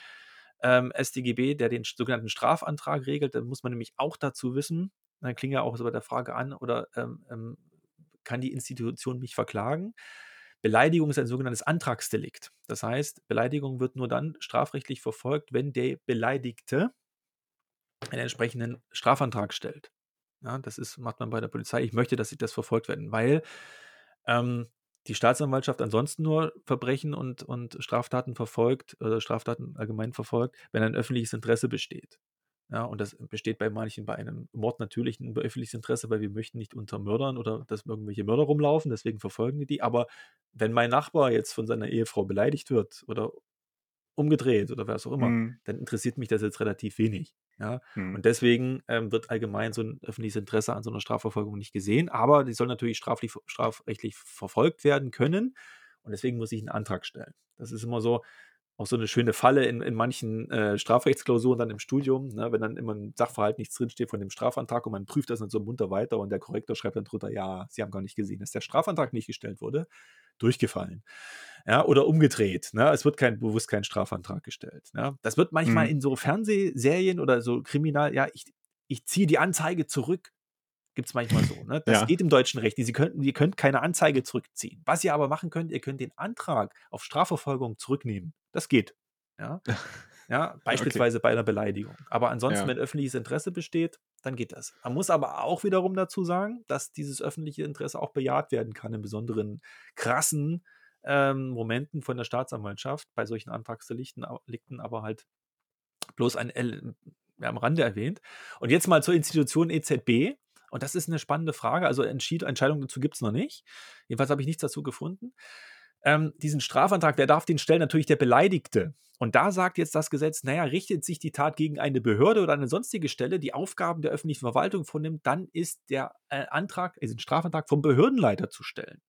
ähm, StGB, der den sogenannten Strafantrag regelt, dann muss man nämlich auch dazu wissen, dann klingt ja auch so bei der Frage an, oder ähm, ähm, kann die Institution mich verklagen? Beleidigung ist ein sogenanntes Antragsdelikt. Das heißt, Beleidigung wird nur dann strafrechtlich verfolgt, wenn der Beleidigte einen entsprechenden Strafantrag stellt. Ja, das ist, macht man bei der Polizei. Ich möchte, dass sie das verfolgt werden, weil ähm, die Staatsanwaltschaft ansonsten nur Verbrechen und, und Straftaten verfolgt, oder Straftaten allgemein verfolgt, wenn ein öffentliches Interesse besteht. Ja, und das besteht bei manchen bei einem Mord natürlich ein öffentliches Interesse, weil wir möchten nicht unter Mördern oder dass irgendwelche Mörder rumlaufen, deswegen verfolgen die die. Aber wenn mein Nachbar jetzt von seiner Ehefrau beleidigt wird oder umgedreht oder was auch immer, mhm. dann interessiert mich das jetzt relativ wenig. Ja? Mhm. Und deswegen ähm, wird allgemein so ein öffentliches Interesse an so einer Strafverfolgung nicht gesehen, aber die soll natürlich straflich, strafrechtlich verfolgt werden können. Und deswegen muss ich einen Antrag stellen. Das ist immer so, auch so eine schöne Falle in, in manchen äh, Strafrechtsklausuren dann im Studium, ne, wenn dann immer ein Sachverhalt nichts drinsteht von dem Strafantrag und man prüft das dann so munter weiter und der Korrektor schreibt dann drunter, ja, Sie haben gar nicht gesehen, dass der Strafantrag nicht gestellt wurde, durchgefallen. Ja, oder umgedreht. Ne? Es wird kein, bewusst kein Strafantrag gestellt. Ne? Das wird manchmal Mhm. in so Fernsehserien oder so kriminal, ja, ich, ich ziehe die Anzeige zurück. Gibt es manchmal so. Ne? Das Ja. geht im deutschen Recht. Sie könnten, ihr könnt keine Anzeige zurückziehen. Was ihr aber machen könnt, ihr könnt den Antrag auf Strafverfolgung zurücknehmen. Das geht. Ja, ja beispielsweise bei einer Beleidigung. Aber ansonsten, Ja. wenn öffentliches Interesse besteht, dann geht das. Man muss aber auch wiederum dazu sagen, dass dieses öffentliche Interesse auch bejaht werden kann in besonderen krassen ähm, Momenten von der Staatsanwaltschaft bei solchen Antragsdelikten, aber halt bloß ein ja, am Rande erwähnt. Und jetzt mal zur Institution EZB. Und das ist eine spannende Frage. Also Entschied Entscheidung dazu gibt es noch nicht. Jedenfalls habe ich nichts dazu gefunden. Ähm, diesen Strafantrag, wer darf den stellen? Natürlich der Beleidigte. Und da sagt jetzt das Gesetz, naja, richtet sich die Tat gegen eine Behörde oder eine sonstige Stelle, die Aufgaben der öffentlichen Verwaltung vornimmt, dann ist der äh, Antrag, also ein Strafantrag vom Behördenleiter zu stellen.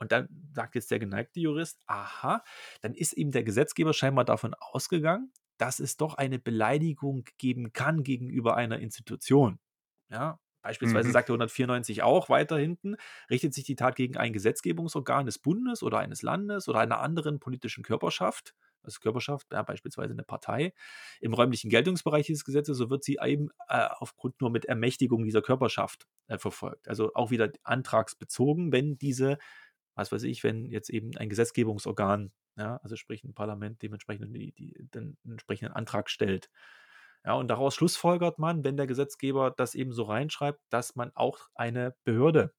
Und dann sagt jetzt der geneigte Jurist, aha, dann ist eben der Gesetzgeber scheinbar davon ausgegangen, dass es doch eine Beleidigung geben kann gegenüber einer Institution. Ja, beispielsweise Mhm. sagt der 194 auch weiter hinten, richtet sich die Tat gegen ein Gesetzgebungsorgan des Bundes oder eines Landes oder einer anderen politischen Körperschaft, also Körperschaft, ja, beispielsweise eine Partei, im räumlichen Geltungsbereich dieses Gesetzes, so wird sie eben äh, aufgrund nur mit Ermächtigung dieser Körperschaft äh, verfolgt. Also auch wieder antragsbezogen, wenn diese, was weiß ich, wenn jetzt eben ein Gesetzgebungsorgan, ja, also sprich ein Parlament dementsprechend die, die, den entsprechenden Antrag stellt. Ja, und daraus schlussfolgert man, wenn der Gesetzgeber das eben so reinschreibt, dass man auch eine Behörde,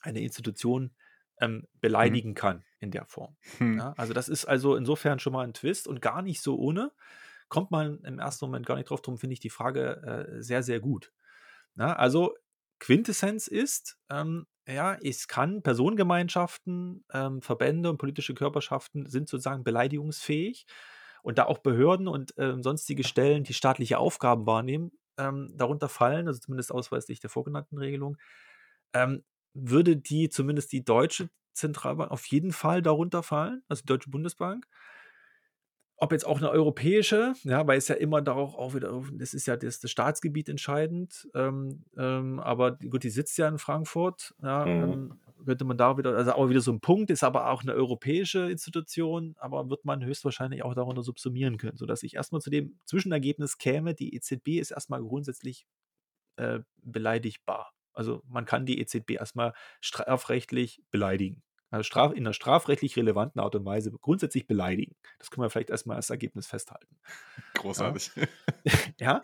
eine Institution ähm, beleidigen kann in der Form. Hm. Ja, also das ist also insofern schon mal ein Twist und gar nicht so ohne. Kommt man im ersten Moment gar nicht drauf, darum finde ich die Frage äh, sehr, sehr gut. Ja, also Quintessenz ist, ähm, ja, es kann Personengemeinschaften, ähm, Verbände und politische Körperschaften sind sozusagen beleidigungsfähig und da auch Behörden und ähm, sonstige Stellen, die staatliche Aufgaben wahrnehmen, ähm, darunter fallen, also zumindest ausweislich der vorgenannten Regelung, ähm, würde die zumindest die deutsche Zentralbank auf jeden Fall darunter fallen, also die Deutsche Bundesbank. Ob jetzt auch eine europäische, ja, weil es ja immer darauf auch wieder, das ist ja das, das Staatsgebiet entscheidend, ähm, ähm, aber die- gut, die sitzt ja in Frankfurt, ja, Mhm. ähm, könnte man da wieder, also auch wieder so ein Punkt, ist aber auch eine europäische Institution, aber wird man höchstwahrscheinlich auch darunter subsumieren können, sodass ich erstmal zu dem Zwischenergebnis käme, die EZB ist erstmal grundsätzlich äh, beleidigbar. Also man kann die EZB erstmal strafrechtlich beleidigen. Also straf, in einer strafrechtlich relevanten Art und Weise grundsätzlich beleidigen. Das können wir vielleicht erstmal als Ergebnis festhalten. Großartig. Ja.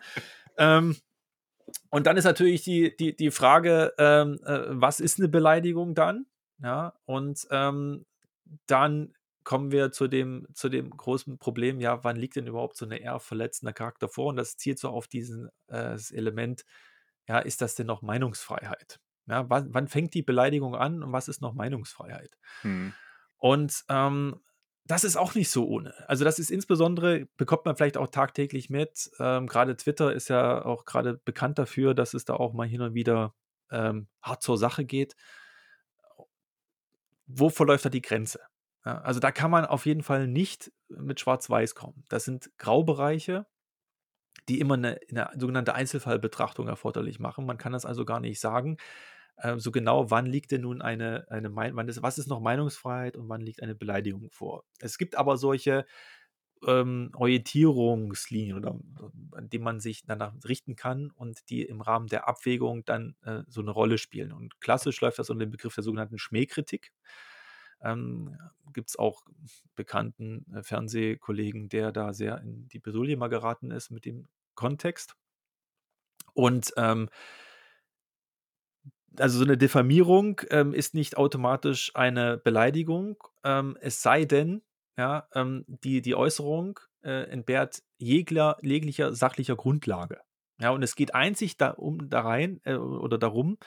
Ähm, und dann ist natürlich die, die, die Frage, ähm, äh, was ist eine Beleidigung dann? Ja, und ähm, dann kommen wir zu dem, zu dem großen Problem, ja, wann liegt denn überhaupt so eine eher verletzender Charakter vor? Und das zielt so auf diesen äh, Element, ja, ist das denn noch Meinungsfreiheit? Ja, wann, wann fängt die Beleidigung an und was ist noch Meinungsfreiheit? Hm. Und ähm, das ist auch nicht so ohne. Also das ist insbesondere, bekommt man vielleicht auch tagtäglich mit. Ähm, gerade Twitter ist ja auch gerade bekannt dafür, dass es da auch mal hin und wieder ähm, hart zur Sache geht. Wo verläuft da die Grenze? Ja, also da kann man auf jeden Fall nicht mit Schwarz-Weiß kommen. Das sind Graubereiche, die immer eine, eine sogenannte Einzelfallbetrachtung erforderlich machen. Man kann das also gar nicht sagen, äh, so genau, wann liegt denn nun eine, eine Mein- wann ist, was ist noch Meinungsfreiheit und wann liegt eine Beleidigung vor. Es gibt aber solche ähm, Orientierungslinien, oder, an denen man sich danach richten kann und die im Rahmen der Abwägung dann äh, so eine Rolle spielen. Und klassisch läuft das unter dem Begriff der sogenannten Schmähkritik. Ähm, Gibt es auch bekannten äh, Fernsehkollegen, der da sehr in die Bredouille mal geraten ist mit dem Kontext. Und ähm, also so eine Diffamierung ähm, ist nicht automatisch eine Beleidigung, ähm, es sei denn, ja, ähm, die, die Äußerung äh, entbehrt jegler, jeglicher sachlicher Grundlage. Ja, und es geht einzig da, um, da rein äh, oder darum,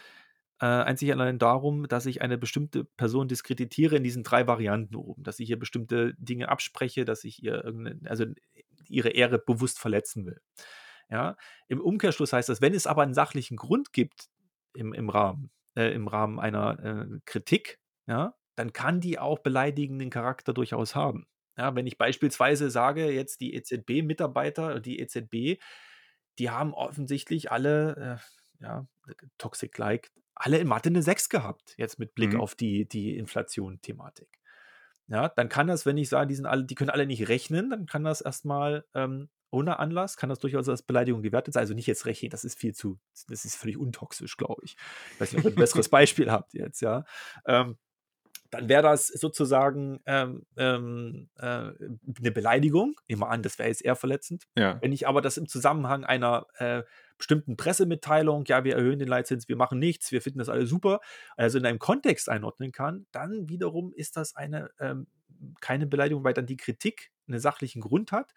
äh, einzig allein darum, dass ich eine bestimmte Person diskreditiere in diesen drei Varianten oben, dass ich ihr bestimmte Dinge abspreche, dass ich ihr irgendeine, also ihre Ehre bewusst verletzen will. Ja, im Umkehrschluss heißt das, wenn es aber einen sachlichen Grund gibt im, im Rahmen, äh, im Rahmen einer äh, Kritik, ja, dann kann die auch beleidigenden Charakter durchaus haben. Ja, wenn ich beispielsweise sage, jetzt die EZB-Mitarbeiter, die EZB, die haben offensichtlich alle, äh, ja, Toxic-like, alle in Mathe eine 6 gehabt, jetzt mit Blick Mhm. auf die, die Inflation-Thematik. ja, dann kann das, wenn ich sage, die sind alle, die können alle nicht rechnen, dann kann das erstmal ähm, ohne Anlass, kann das durchaus als Beleidigung gewertet sein. Also nicht jetzt rechnen, das ist viel zu, das ist völlig untoxisch, glaube ich. Ich weiß nicht, ob ihr ein besseres Beispiel habt jetzt, ja. Ähm, dann wäre das sozusagen ähm, ähm, äh, eine Beleidigung. Nehmen wir an, das wäre jetzt eher verletzend. Ja. Wenn ich aber das im Zusammenhang einer äh, bestimmten Pressemitteilung, ja, wir erhöhen den Leitzins, wir machen nichts, wir finden das alles super, also in einem Kontext einordnen kann, dann wiederum ist das eine ähm, keine Beleidigung, weil dann die Kritik einen sachlichen Grund hat.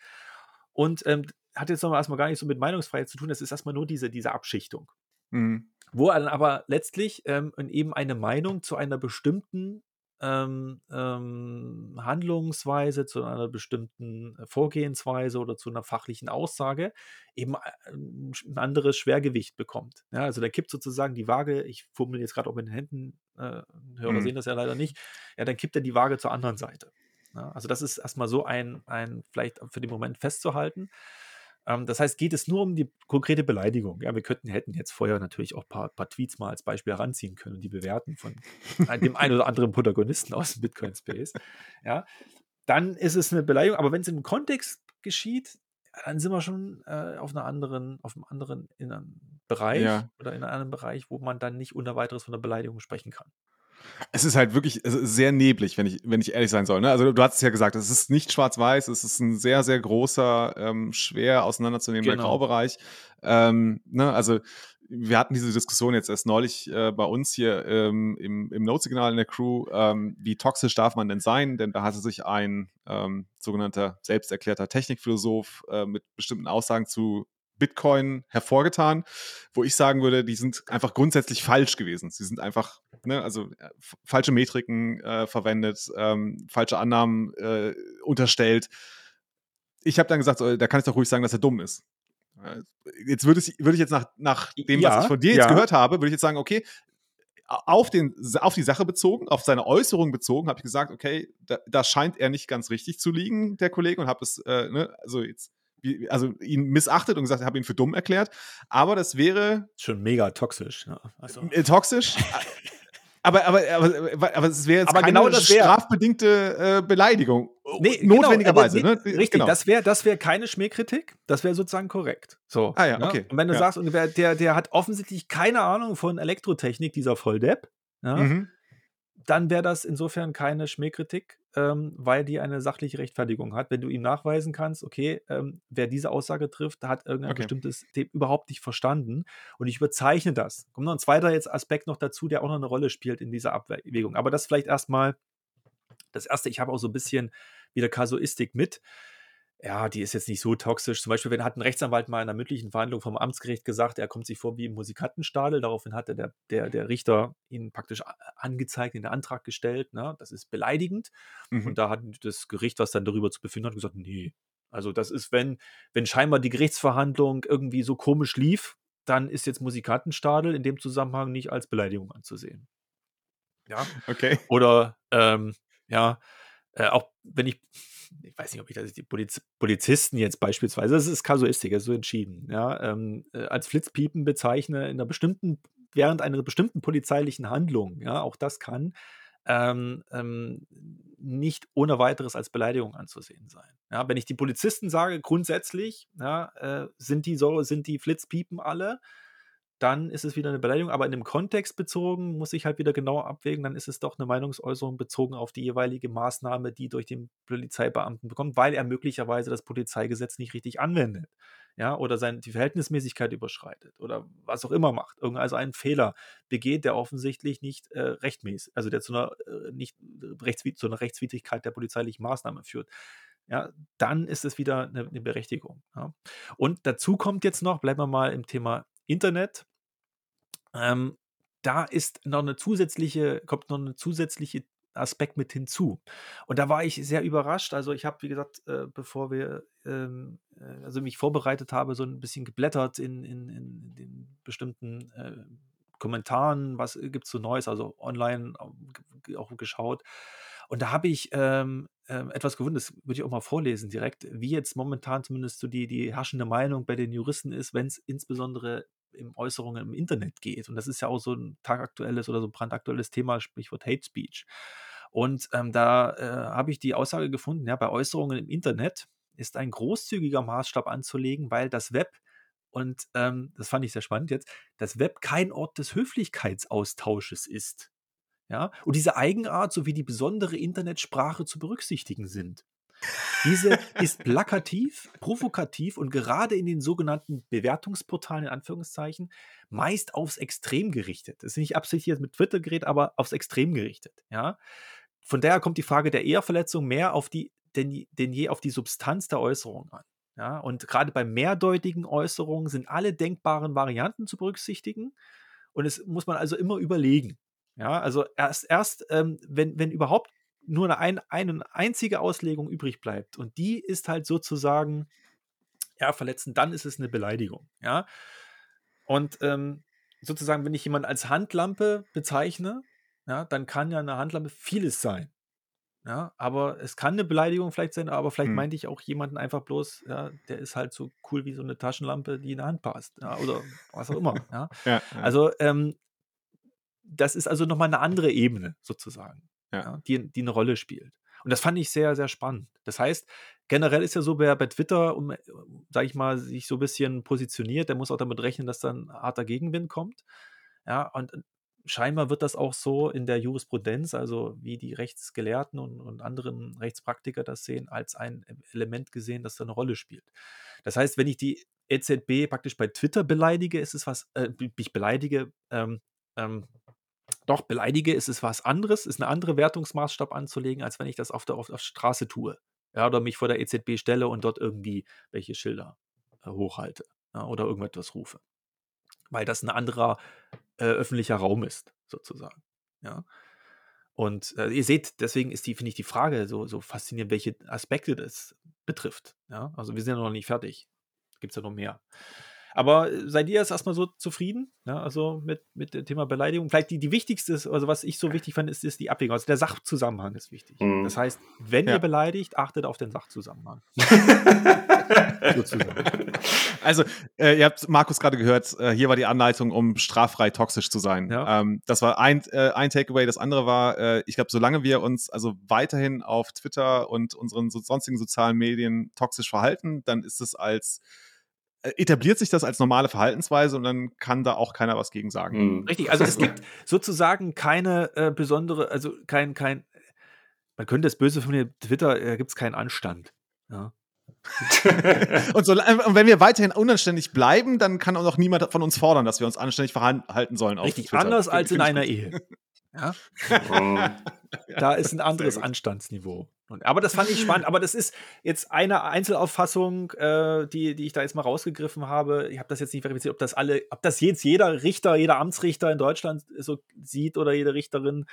Und ähm, hat jetzt noch erstmal gar nicht so mit Meinungsfreiheit zu tun, das ist erstmal nur diese, diese Abschichtung. Mhm. Wo dann aber letztlich ähm, eben eine Meinung zu einer bestimmten ähm, ähm, Handlungsweise, zu einer bestimmten äh, Vorgehensweise oder zu einer fachlichen Aussage eben äh, ein anderes Schwergewicht bekommt. Ja, also da kippt sozusagen die Waage, ich formuliere jetzt gerade auch mit den Händen, äh, Hörer Mhm. sehen das ja leider nicht, ja, dann kippt er die Waage zur anderen Seite. Ja, also das ist erstmal so ein, ein, vielleicht für den Moment festzuhalten. Ähm, das heißt, geht es nur um die konkrete Beleidigung. Ja, wir könnten, hätten jetzt vorher natürlich auch ein paar, paar Tweets mal als Beispiel heranziehen können und die bewerten von dem einen oder anderen Protagonisten aus dem Bitcoin-Space. Ja, dann ist es eine Beleidigung. Aber wenn es im Kontext geschieht, dann sind wir schon äh, auf einer anderen, auf einem anderen Bereich Ja. oder in einem anderen Bereich, wo man dann nicht unter weiteres von einer Beleidigung sprechen kann. Es ist halt wirklich ist sehr neblig, wenn ich, wenn ich ehrlich sein soll. Ne? Also du hast es ja gesagt, es ist nicht schwarz-weiß, es ist ein sehr, sehr großer, ähm, schwer auseinanderzunehmender Genau. Graubereich. Ähm, ne? Also wir hatten diese Diskussion jetzt erst neulich äh, bei uns hier ähm, im, im Notsignal in der Crew, ähm, wie toxisch darf man denn sein? Denn da hatte sich ein ähm, sogenannter selbsterklärter Technikphilosoph äh, mit bestimmten Aussagen zu Bitcoin hervorgetan, wo ich sagen würde, die sind einfach grundsätzlich falsch gewesen. Sie sind einfach, ne, also äh, falsche Metriken äh, verwendet, ähm, falsche Annahmen äh, unterstellt. Ich habe dann gesagt, da kann ich doch ruhig sagen, dass er dumm ist. Äh, Jetzt würde ich, würde ich jetzt nach, nach dem, Ja, was ich von dir jetzt ja. gehört habe, würde ich jetzt sagen, okay, auf, den, auf die Sache bezogen, auf seine Äußerung bezogen, habe ich gesagt, okay, da, da scheint er nicht ganz richtig zu liegen, der Kollege, und habe es, äh, ne, also jetzt, also ihn missachtet und gesagt, habe ihn für dumm erklärt. Aber das wäre Schon mega toxisch. Ja. Also, äh, toxisch. aber, aber, aber, aber es wäre jetzt Aber keine genau das wär- strafbedingte äh, Beleidigung. Nee, Notwendigerweise. genau, ne? Richtig, Genau. das wäre das wär keine Schmähkritik, das wäre sozusagen korrekt. So, Ah ja, ne? okay. Und wenn du Ja. sagst, der, der, der hat offensichtlich keine Ahnung von Elektrotechnik, dieser Volldepp, ja, Mhm. Dann wäre das insofern keine Schmähkritik, ähm, weil die eine sachliche Rechtfertigung hat. Wenn du ihm nachweisen kannst, okay, ähm, wer diese Aussage trifft, hat irgendein Okay. bestimmtes Thema überhaupt nicht verstanden und ich überzeichne das. Kommt noch ein zweiter jetzt Aspekt noch dazu, der auch noch eine Rolle spielt in dieser Abwägung. Aber das vielleicht erstmal das erste, ich habe auch so ein bisschen wieder Kasuistik mit. Ja, die ist jetzt nicht so toxisch. Zum Beispiel, wenn hat ein Rechtsanwalt mal in einer mündlichen Verhandlung vom Amtsgericht gesagt, er kommt sich vor wie im Musikantenstadel. Daraufhin hatte der, der, der Richter ihn praktisch angezeigt, in den Antrag gestellt. Ne? Das ist beleidigend. Mhm. Und da hat das Gericht, was dann darüber zu befinden hat, gesagt, nee. Also das ist, wenn, wenn scheinbar die Gerichtsverhandlung irgendwie so komisch lief, dann ist jetzt Musikantenstadel in dem Zusammenhang nicht als Beleidigung anzusehen. Ja. Okay. Oder ähm, ja, äh, auch wenn ich, ich weiß nicht, ob ich das die Poliz Polizisten jetzt beispielsweise, das ist Kasuistik, das ist so entschieden, ja, ähm, äh, als Flitzpiepen bezeichne in einer bestimmten, während einer bestimmten polizeilichen Handlung, ja, auch das kann ähm, ähm, nicht ohne weiteres als Beleidigung anzusehen sein. Ja, wenn ich die Polizisten sage, grundsätzlich, ja, äh, sind die so, sind die Flitzpiepen alle, dann ist es wieder eine Beleidigung, aber in dem Kontext bezogen muss ich halt wieder genau abwägen, dann ist es doch eine Meinungsäußerung bezogen auf die jeweilige Maßnahme, die durch den Polizeibeamten bekommt, weil er möglicherweise das Polizeigesetz nicht richtig anwendet. Ja, oder sein, die Verhältnismäßigkeit überschreitet oder was auch immer macht. Also einen Fehler begeht, der offensichtlich nicht äh, rechtmäßig, also der zu einer, äh, nicht, rechtswid zu einer Rechtswidrigkeit der polizeilichen Maßnahme führt. Ja, dann ist es wieder eine, eine Berechtigung. Ja. Und dazu kommt jetzt noch, bleiben wir mal im Thema Internet. Ähm, da ist noch eine zusätzliche, kommt noch eine zusätzliche Aspekt mit hinzu. Und da war ich sehr überrascht. Also ich habe, wie gesagt, äh, bevor wir, ähm, äh, also mich vorbereitet habe, so ein bisschen geblättert in, in, in den bestimmten äh, Kommentaren, was gibt es so Neues, also online auch, geschaut. Und da habe ich ähm, ähm, etwas gefunden, das würde ich auch mal vorlesen direkt, wie jetzt momentan zumindest so die, die herrschende Meinung bei den Juristen ist, wenn es insbesondere im Äußerungen im Internet geht. Und das ist ja auch so ein tagaktuelles oder so brandaktuelles Thema, Sprichwort Hate Speech. Und ähm, da äh, habe ich die Aussage gefunden, ja, bei Äußerungen im Internet ist ein großzügiger Maßstab anzulegen, weil das Web und ähm, das fand ich sehr spannend jetzt, das Web kein Ort des Höflichkeitsaustausches ist. Ja, und diese Eigenart sowie die besondere Internetsprache zu berücksichtigen sind. Diese ist plakativ, provokativ und gerade in den sogenannten Bewertungsportalen, in Anführungszeichen, meist aufs Extrem gerichtet. Das ist nicht absichtlich mit Twitter gerät, aber aufs Extrem gerichtet. Ja? Von daher kommt die Frage der Ehrverletzung mehr auf die, denn, denn je auf die Substanz der Äußerung an. Ja? Und gerade bei mehrdeutigen Äußerungen sind alle denkbaren Varianten zu berücksichtigen. Und es muss man also immer überlegen. Ja, also erst, erst ähm, wenn, wenn überhaupt nur eine, ein, eine einzige Auslegung übrig bleibt und die ist halt sozusagen ja, verletzend, dann ist es eine Beleidigung. Ja, und ähm, sozusagen, wenn ich jemanden als Handlampe bezeichne, ja, dann kann ja eine Handlampe vieles sein. Ja, aber es kann eine Beleidigung vielleicht sein, aber vielleicht hm. meinte ich auch jemanden einfach bloß, ja, der ist halt so cool wie so eine Taschenlampe, die in der Hand passt. Ja, oder was auch immer. ja. ja, ja. Also, ähm, das ist also nochmal eine andere Ebene sozusagen ja. die, die eine Rolle spielt. Und das fand ich sehr, sehr spannend. Das heißt, generell ist ja so, wer bei Twitter, um, sag ich mal, sich so ein bisschen positioniert, der muss auch damit rechnen, dass dann harter Gegenwind kommt. Ja, und scheinbar wird das auch so in der Jurisprudenz, also wie die Rechtsgelehrten und, und anderen Rechtspraktiker das sehen, als ein Element gesehen, das da eine Rolle spielt. Das heißt, wenn ich die EZB praktisch bei Twitter beleidige, ist es was, äh, ich beleidige, ähm, ähm, doch beleidige, ist es was anderes, ist eine andere Wertungsmaßstab anzulegen, als wenn ich das auf der, auf der Straße tue. Ja, oder mich vor der EZB stelle und dort irgendwie welche Schilder äh, hochhalte ja, oder irgendetwas rufe. Weil das ein anderer äh, öffentlicher Raum ist, sozusagen. Ja. Und äh, ihr seht, deswegen ist die, finde ich, die Frage so, so faszinierend, welche Aspekte das betrifft. Ja. Also wir sind ja noch nicht fertig. Gibt es ja noch mehr. Aber äh, seid ihr jetzt erstmal so zufrieden? Ja, also mit, mit dem Thema Beleidigung? Vielleicht die, die wichtigste, ist, also was ich so wichtig fand, ist, ist die Abwägung. Also der Sachzusammenhang ist wichtig. Mhm. Das heißt, wenn ja. ihr beleidigt, achtet auf den Sachzusammenhang. also, äh, ihr habt Markus gerade gehört, äh, hier war die Anleitung, um straffrei toxisch zu sein. Ja. Ähm, das war ein, äh, ein Takeaway. Das andere war, äh, ich glaube, solange wir uns also weiterhin auf Twitter und unseren so, sonstigen sozialen Medien toxisch verhalten, dann ist es als etabliert sich das als normale Verhaltensweise und dann kann da auch keiner was gegen sagen. Mhm. Richtig, also es gibt sozusagen keine äh, besondere, also kein, kein, man könnte es böse von mir Twitter, da gibt es keinen Anstand. Ja. und, so, und wenn wir weiterhin unanständig bleiben, dann kann auch noch niemand von uns fordern, dass wir uns anständig verhalten sollen. Richtig, anders als in einer Ehe. Ja? Oh. da ist ein anderes Anstandsniveau. Und, aber das fand ich spannend. Aber das ist jetzt eine Einzelauffassung, äh, die, die ich da jetzt mal rausgegriffen habe. Ich habe das jetzt nicht verifiziert, ob das alle, ob das jetzt jeder Richter, jeder Amtsrichter in Deutschland so sieht oder jede Richterin,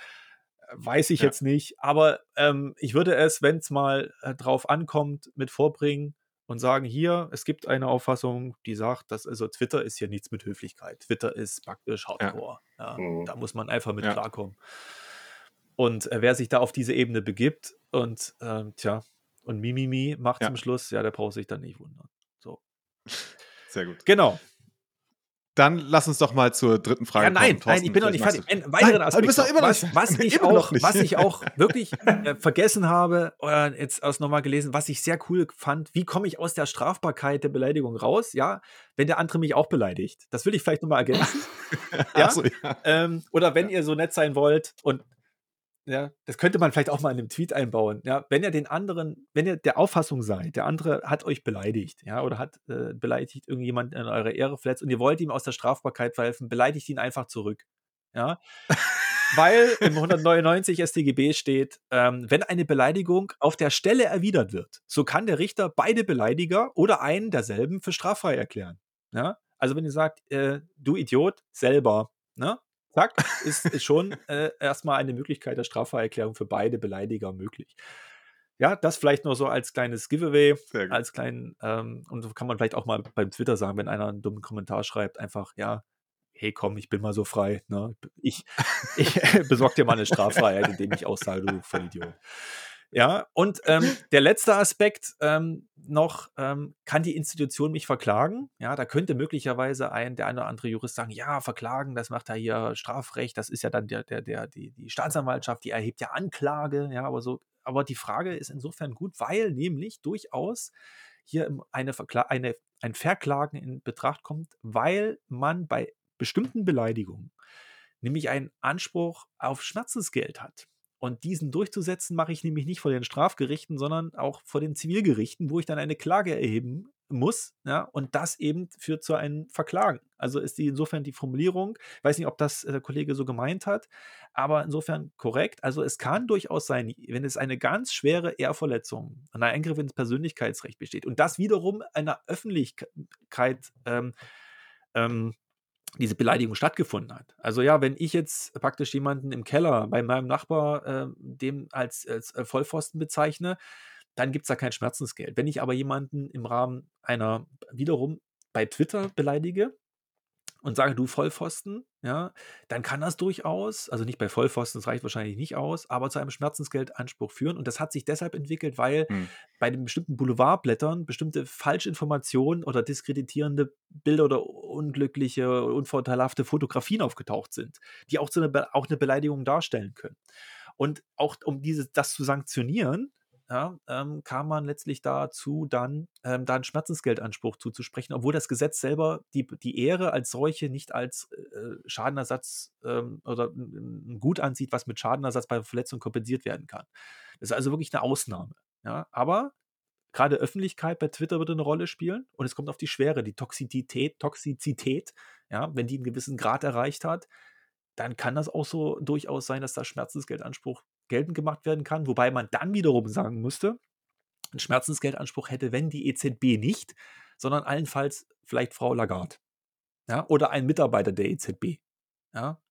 weiß ich ja. jetzt nicht. Aber ähm, ich würde es, wenn es mal äh, drauf ankommt, mit vorbringen und sagen, hier, es gibt eine Auffassung, die sagt, dass also Twitter ist hier nichts mit Höflichkeit. Twitter ist praktisch Hardcore. Ja. Ja, mhm. Da muss man einfach mit klarkommen. Und äh, wer sich da auf diese Ebene begibt und äh, tja, und Mimimi macht ja. zum Schluss, ja, der braucht sich dann nicht wundern. So. Sehr gut. Genau. Dann lass uns doch mal zur dritten Frage ja, nein, kommen. Nein, ich bin noch nicht fertig. Ein weiterer Aspekt. Du bist doch immer noch, was, was, ich auch, was ich auch wirklich äh, vergessen habe, oder jetzt aus nochmal gelesen, was ich sehr cool fand, wie komme ich aus der Strafbarkeit der Beleidigung raus? Ja, wenn der andere mich auch beleidigt. Das will ich vielleicht nochmal ergänzen. ja? So, ja. Ähm, oder wenn ihr so nett sein wollt und ja, das könnte man vielleicht auch mal in einem Tweet einbauen. Ja, wenn ihr den anderen, wenn ihr der Auffassung seid, der andere hat euch beleidigt, ja, oder hat äh, beleidigt irgendjemand in eurer Ehre verletzt und ihr wollt ihm aus der Strafbarkeit verhelfen, beleidigt ihn einfach zurück. Ja. Weil im 199 StGB steht, ähm, wenn eine Beleidigung auf der Stelle erwidert wird, so kann der Richter beide Beleidiger oder einen derselben für straffrei erklären. Ja? Also wenn ihr sagt, äh, du Idiot, selber, ne? Zack, ist, ist schon äh, erstmal eine Möglichkeit der Straffreierklärung für beide Beleidiger möglich. Ja, das vielleicht nur so als kleines Giveaway, als kleinen, ähm, und so kann man vielleicht auch mal beim Twitter sagen, wenn einer einen dummen Kommentar schreibt, einfach, ja, hey komm, ich bin mal so frei, ne? Ich, ich besorge dir mal eine Straffreiheit, indem ich aussage, du Vollidiot. Ja, und ähm, der letzte Aspekt ähm, noch, ähm, kann die Institution mich verklagen? Ja, da könnte möglicherweise ein, der eine oder andere Jurist sagen, ja, verklagen, das macht ja hier Strafrecht, das ist ja dann der, der, der, die, die Staatsanwaltschaft, die erhebt ja Anklage, ja, aber so, aber die Frage ist insofern gut, weil nämlich durchaus hier eine, eine, ein Verklagen in Betracht kommt, weil man bei bestimmten Beleidigungen nämlich einen Anspruch auf Schmerzensgeld hat. Und diesen durchzusetzen mache ich nämlich nicht vor den Strafgerichten, sondern auch vor den Zivilgerichten, wo ich dann eine Klage erheben muss. Ja, und das eben führt zu einem Verklagen. Also ist die insofern die Formulierung, ich weiß nicht, ob das der Kollege so gemeint hat, aber insofern korrekt. Also es kann durchaus sein, wenn es eine ganz schwere Ehrverletzung, ein Eingriff ins Persönlichkeitsrecht besteht und das wiederum einer Öffentlichkeit ähm, ähm, diese Beleidigung stattgefunden hat. Also ja, wenn ich jetzt praktisch jemanden im Keller bei meinem Nachbar äh, dem als, als äh, Vollpfosten bezeichne, dann gibt es da kein Schmerzensgeld. Wenn ich aber jemanden im Rahmen einer wiederum bei Twitter beleidige, und sage, du Vollpfosten, ja, dann kann das durchaus, also nicht bei Vollpfosten, das reicht wahrscheinlich nicht aus, aber zu einem Schmerzensgeldanspruch führen. Und das hat sich deshalb entwickelt, weil hm. bei den bestimmten Boulevardblättern bestimmte Falschinformationen oder diskreditierende Bilder oder unglückliche, unvorteilhafte Fotografien aufgetaucht sind, die auch, zu einer, auch eine Beleidigung darstellen können. Und auch um diese, das zu sanktionieren, ja, ähm, kam man letztlich dazu, dann ähm, da einen Schmerzensgeldanspruch zuzusprechen, obwohl das Gesetz selber die, die Ehre als solche nicht als äh, Schadenersatz ähm, oder ein Gut ansieht, was mit Schadenersatz bei Verletzung kompensiert werden kann. Das ist also wirklich eine Ausnahme. Ja, aber gerade Öffentlichkeit bei Twitter wird eine Rolle spielen und es kommt auf die Schwere, die Toxizität, Toxizität, ja, wenn die einen gewissen Grad erreicht hat, dann kann das auch so durchaus sein, dass da Schmerzensgeldanspruch geltend gemacht werden kann, wobei man dann wiederum sagen müsste, ein Schmerzensgeldanspruch hätte, wenn die EZB nicht, sondern allenfalls vielleicht Frau Lagarde. Ja, oder ein Mitarbeiter der EZB. Ja,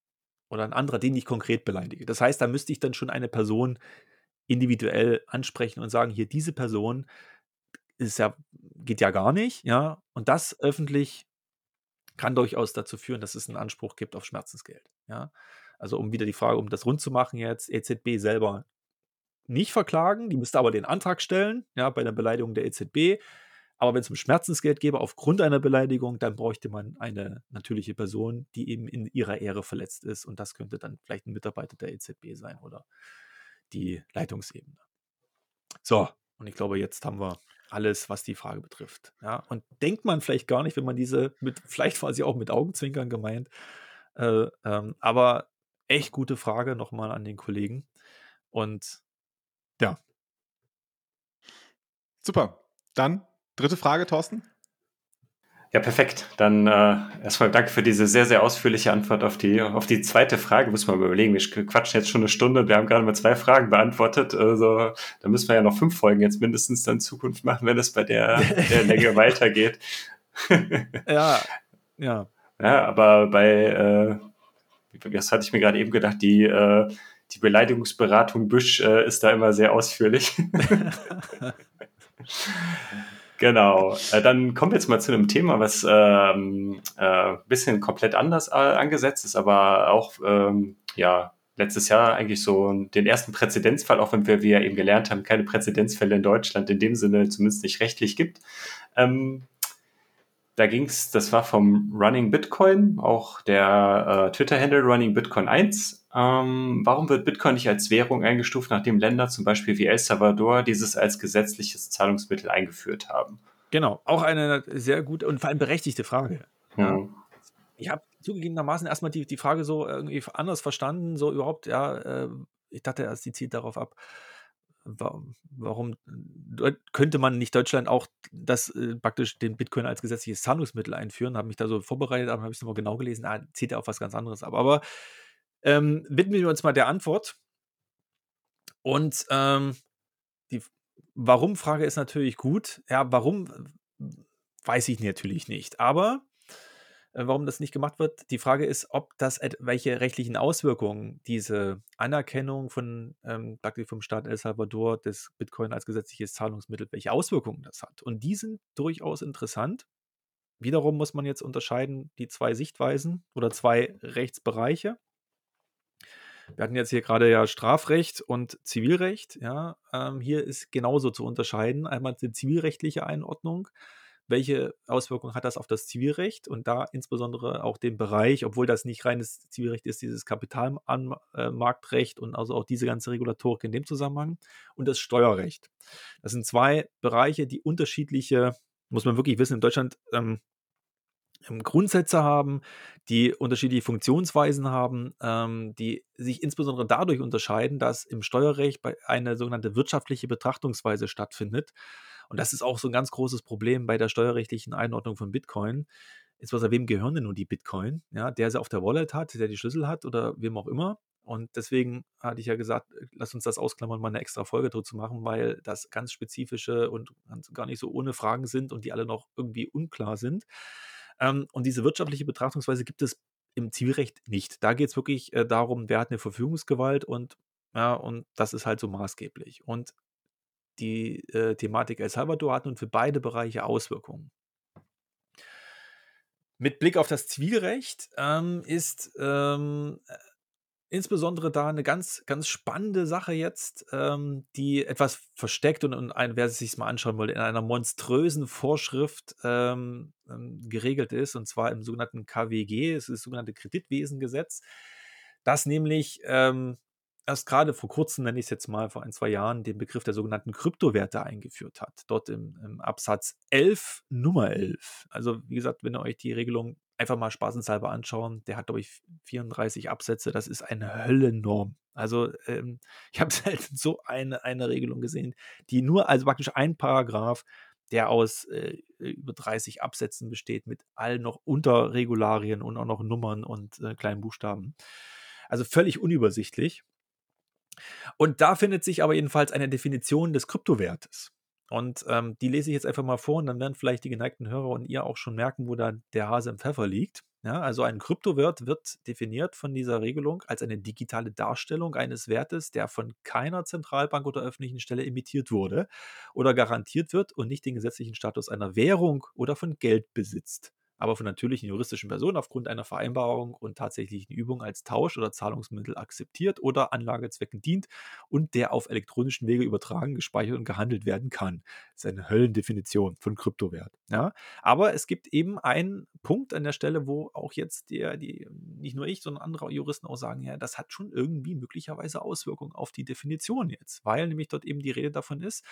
oder ein anderer, den ich konkret beleidige. Das heißt, da müsste ich dann schon eine Person individuell ansprechen und sagen, hier diese Person ist ja geht ja gar nicht, ja, und das öffentlich kann durchaus dazu führen, dass es einen Anspruch gibt auf Schmerzensgeld, ja. Also um wieder die Frage, um das rund zu machen jetzt, EZB selber nicht verklagen, die müsste aber den Antrag stellen, ja, bei der Beleidigung der EZB. Aber wenn es um Schmerzensgeld gäbe aufgrund einer Beleidigung, dann bräuchte man eine natürliche Person, die eben in ihrer Ehre verletzt ist. Und das könnte dann vielleicht ein Mitarbeiter der EZB sein oder die Leitungsebene. So, und ich glaube, jetzt haben wir alles, was die Frage betrifft. Ja, und denkt man vielleicht gar nicht, wenn man diese mit, vielleicht sie auch mit Augenzwinkern gemeint, äh, ähm, aber echt gute Frage nochmal an den Kollegen. Und ja. Super. Dann dritte Frage, Thorsten. Ja, perfekt. Dann äh, erstmal danke für diese sehr, sehr ausführliche Antwort auf die, auf die zweite Frage. Muss man mal überlegen. Wir quatschen jetzt schon eine Stunde. Wir haben gerade mal zwei Fragen beantwortet. Also da müssen wir ja noch fünf Folgen jetzt mindestens dann in Zukunft machen, wenn es bei der, der Länge weitergeht. ja, ja. Ja, aber bei äh, das hatte ich mir gerade eben gedacht, die, äh, die Beleidigungsberatung Büsch äh, ist da immer sehr ausführlich. genau. Äh, dann kommen wir jetzt mal zu einem Thema, was ähm, äh, bisschen komplett anders äh, angesetzt ist, aber auch ähm, ja letztes Jahr eigentlich so den ersten Präzedenzfall, auch wenn wir, wie wir eben gelernt haben, keine Präzedenzfälle in Deutschland in dem Sinne zumindest nicht rechtlich gibt. Ähm, da ging's, das war vom Running Bitcoin, auch der äh, Twitter-Handle Running Bitcoin 1. Ähm, warum wird Bitcoin nicht als Währung eingestuft, nachdem Länder zum Beispiel wie El Salvador dieses als gesetzliches Zahlungsmittel eingeführt haben? Genau, auch eine sehr gute und vor allem berechtigte Frage. Ja. ja. Ich habe zugegebenermaßen erstmal die, die Frage so irgendwie anders verstanden, so überhaupt, ja, äh, ich dachte erst, die zielt darauf ab, warum könnte man nicht Deutschland auch das äh, praktisch den Bitcoin als gesetzliches Zahlungsmittel einführen? Habe mich da so vorbereitet, aber habe ich es nochmal genau gelesen. Ah, zieht ja auf was ganz anderes ab. Aber ähm, widmen wir uns mal der Antwort. Und ähm, die Warum-Frage ist natürlich gut. Ja, warum weiß ich natürlich nicht. Aber warum das nicht gemacht wird. Die Frage ist, ob das, welche rechtlichen Auswirkungen diese Anerkennung von ähm, vom Staat El Salvador des Bitcoin als gesetzliches Zahlungsmittel, welche Auswirkungen das hat. Und die sind durchaus interessant. Wiederum muss man jetzt unterscheiden die zwei Sichtweisen oder zwei Rechtsbereiche. Wir hatten jetzt hier gerade ja Strafrecht und Zivilrecht. Ja, ähm, hier ist genauso zu unterscheiden. Einmal die zivilrechtliche Einordnung. Welche Auswirkungen hat das auf das Zivilrecht und da insbesondere auch den Bereich, obwohl das nicht reines Zivilrecht ist, dieses Kapitalmarktrecht und also auch diese ganze Regulatorik in dem Zusammenhang und das Steuerrecht. Das sind zwei Bereiche, die unterschiedliche, muss man wirklich wissen, in Deutschland ähm, ähm, Grundsätze haben, die unterschiedliche Funktionsweisen haben, ähm, die sich insbesondere dadurch unterscheiden, dass im Steuerrecht eine sogenannte wirtschaftliche Betrachtungsweise stattfindet. Und das ist auch so ein ganz großes Problem bei der steuerrechtlichen Einordnung von Bitcoin. Insbesondere, wem gehören denn nun die Bitcoin? Ja, der sie auf der Wallet hat, der die Schlüssel hat oder wem auch immer. Und deswegen hatte ich ja gesagt, lass uns das ausklammern, mal eine extra Folge dazu machen, weil das ganz spezifische und gar nicht so ohne Fragen sind und die alle noch irgendwie unklar sind. Ähm, und diese wirtschaftliche Betrachtungsweise gibt es im Zivilrecht nicht. Da geht es wirklich äh, darum, wer hat eine Verfügungsgewalt und ja, und das ist halt so maßgeblich. Und die äh, Thematik El Salvador hat nun für beide Bereiche Auswirkungen. Mit Blick auf das Zivilrecht ähm, ist ähm, insbesondere da eine ganz, ganz spannende Sache jetzt, ähm, die etwas versteckt und, und ein, wer sich mal anschauen wollte, in einer monströsen Vorschrift ähm, ähm, geregelt ist, und zwar im sogenannten KWG, es ist das sogenannte Kreditwesengesetz, das nämlich ähm, erst gerade vor kurzem, nenne ich es jetzt mal, vor ein, zwei Jahren, den Begriff der sogenannten Kryptowerte eingeführt hat. Dort im, im Absatz 11, Nummer 11. Also, wie gesagt, wenn ihr euch die Regelung einfach mal spaßenshalber anschauen. Der hat, glaube ich, 34 Absätze. Das ist eine Höllennorm. Also ähm, ich habe selten so eine, eine Regelung gesehen, die nur, also praktisch ein Paragraph, der aus äh, über 30 Absätzen besteht, mit allen noch Unterregularien und auch noch Nummern und äh, kleinen Buchstaben. Also völlig unübersichtlich. Und da findet sich aber jedenfalls eine Definition des Kryptowertes. Und ähm, die lese ich jetzt einfach mal vor und dann werden vielleicht die geneigten Hörer und ihr auch schon merken, wo da der Hase im Pfeffer liegt. Ja, also ein Kryptowert wird definiert von dieser Regelung als eine digitale Darstellung eines Wertes, der von keiner Zentralbank oder öffentlichen Stelle emittiert wurde oder garantiert wird und nicht den gesetzlichen Status einer Währung oder von Geld besitzt aber von natürlichen juristischen Personen aufgrund einer Vereinbarung und tatsächlichen Übung als Tausch- oder Zahlungsmittel akzeptiert oder Anlagezwecken dient und der auf elektronischen Wege übertragen, gespeichert und gehandelt werden kann. Das ist eine Höllendefinition von Kryptowert. Ja? Aber es gibt eben einen Punkt an der Stelle, wo auch jetzt der, die, nicht nur ich, sondern andere Juristen auch sagen, ja, das hat schon irgendwie möglicherweise Auswirkungen auf die Definition jetzt, weil nämlich dort eben die Rede davon ist,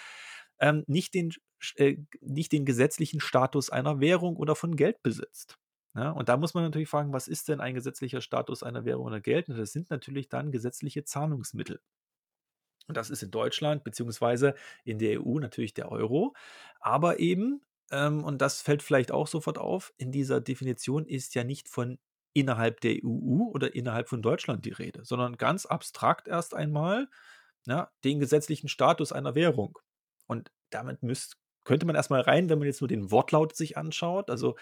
ähm, nicht, den, äh, nicht den gesetzlichen Status einer Währung oder von Geld besitzt. Ja, und da muss man natürlich fragen, was ist denn ein gesetzlicher Status einer Währung oder Geld? Und das sind natürlich dann gesetzliche Zahlungsmittel. Und das ist in Deutschland beziehungsweise in der EU natürlich der Euro. Aber eben, ähm, und das fällt vielleicht auch sofort auf, in dieser Definition ist ja nicht von innerhalb der EU oder innerhalb von Deutschland die Rede, sondern ganz abstrakt erst einmal ja, den gesetzlichen Status einer Währung. Und damit müsst, könnte man erstmal rein, wenn man jetzt nur den Wortlaut sich anschaut. Also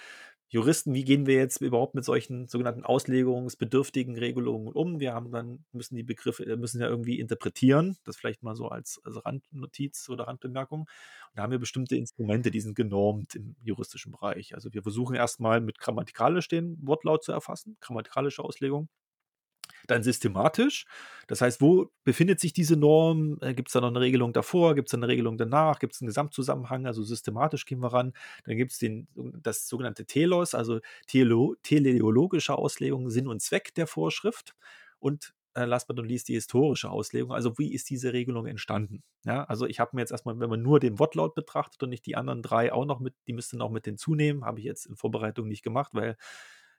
Juristen, wie gehen wir jetzt überhaupt mit solchen sogenannten auslegungsbedürftigen Regelungen um? Wir haben dann, müssen die Begriffe, äh, müssen ja irgendwie interpretieren, das vielleicht mal so als, als Randnotiz oder Randbemerkung. Und da haben wir bestimmte Instrumente, die sind genormt im juristischen Bereich. Also wir versuchen erstmal mit grammatikalisch den Wortlaut zu erfassen, grammatikalische Auslegung dann systematisch. Das heißt, wo befindet sich diese Norm? Äh, Gibt es da noch eine Regelung davor? Gibt es eine Regelung danach? Gibt es einen Gesamtzusammenhang? Also systematisch gehen wir ran. Dann gibt es das sogenannte Telos, also Tele teleologische Auslegung, Sinn und Zweck der Vorschrift. Und äh, last but not least die historische Auslegung. Also wie ist diese Regelung entstanden? Ja, also ich habe mir jetzt erstmal, wenn man nur den Wortlaut betrachtet und nicht die anderen drei auch noch mit, die müssten auch mit hinzunehmen, habe ich jetzt in Vorbereitung nicht gemacht, weil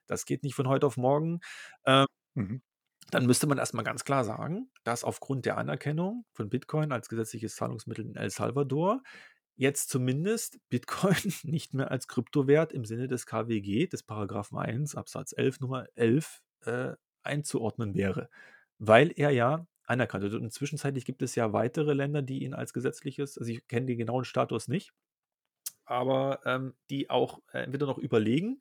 das geht nicht von heute auf morgen. Ähm, mhm dann müsste man erstmal ganz klar sagen, dass aufgrund der Anerkennung von Bitcoin als gesetzliches Zahlungsmittel in El Salvador jetzt zumindest Bitcoin nicht mehr als Kryptowert im Sinne des KWG, des Paragraphen 1 Absatz 11 Nummer 11 äh, einzuordnen wäre, weil er ja anerkannt wird. Und zwischenzeitlich gibt es ja weitere Länder, die ihn als gesetzliches, also ich kenne den genauen Status nicht, aber ähm, die auch äh, entweder noch überlegen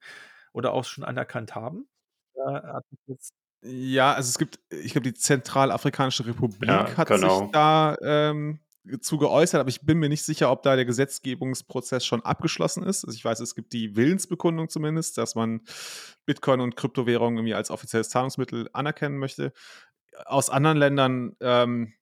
oder auch schon anerkannt haben. Da hat jetzt ja, also es gibt, ich glaube, die Zentralafrikanische Republik ja, hat genau. sich da ähm, zu geäußert, aber ich bin mir nicht sicher, ob da der Gesetzgebungsprozess schon abgeschlossen ist. Also ich weiß, es gibt die Willensbekundung zumindest, dass man Bitcoin und Kryptowährungen irgendwie als offizielles Zahlungsmittel anerkennen möchte. aus anderen Ländern ähm,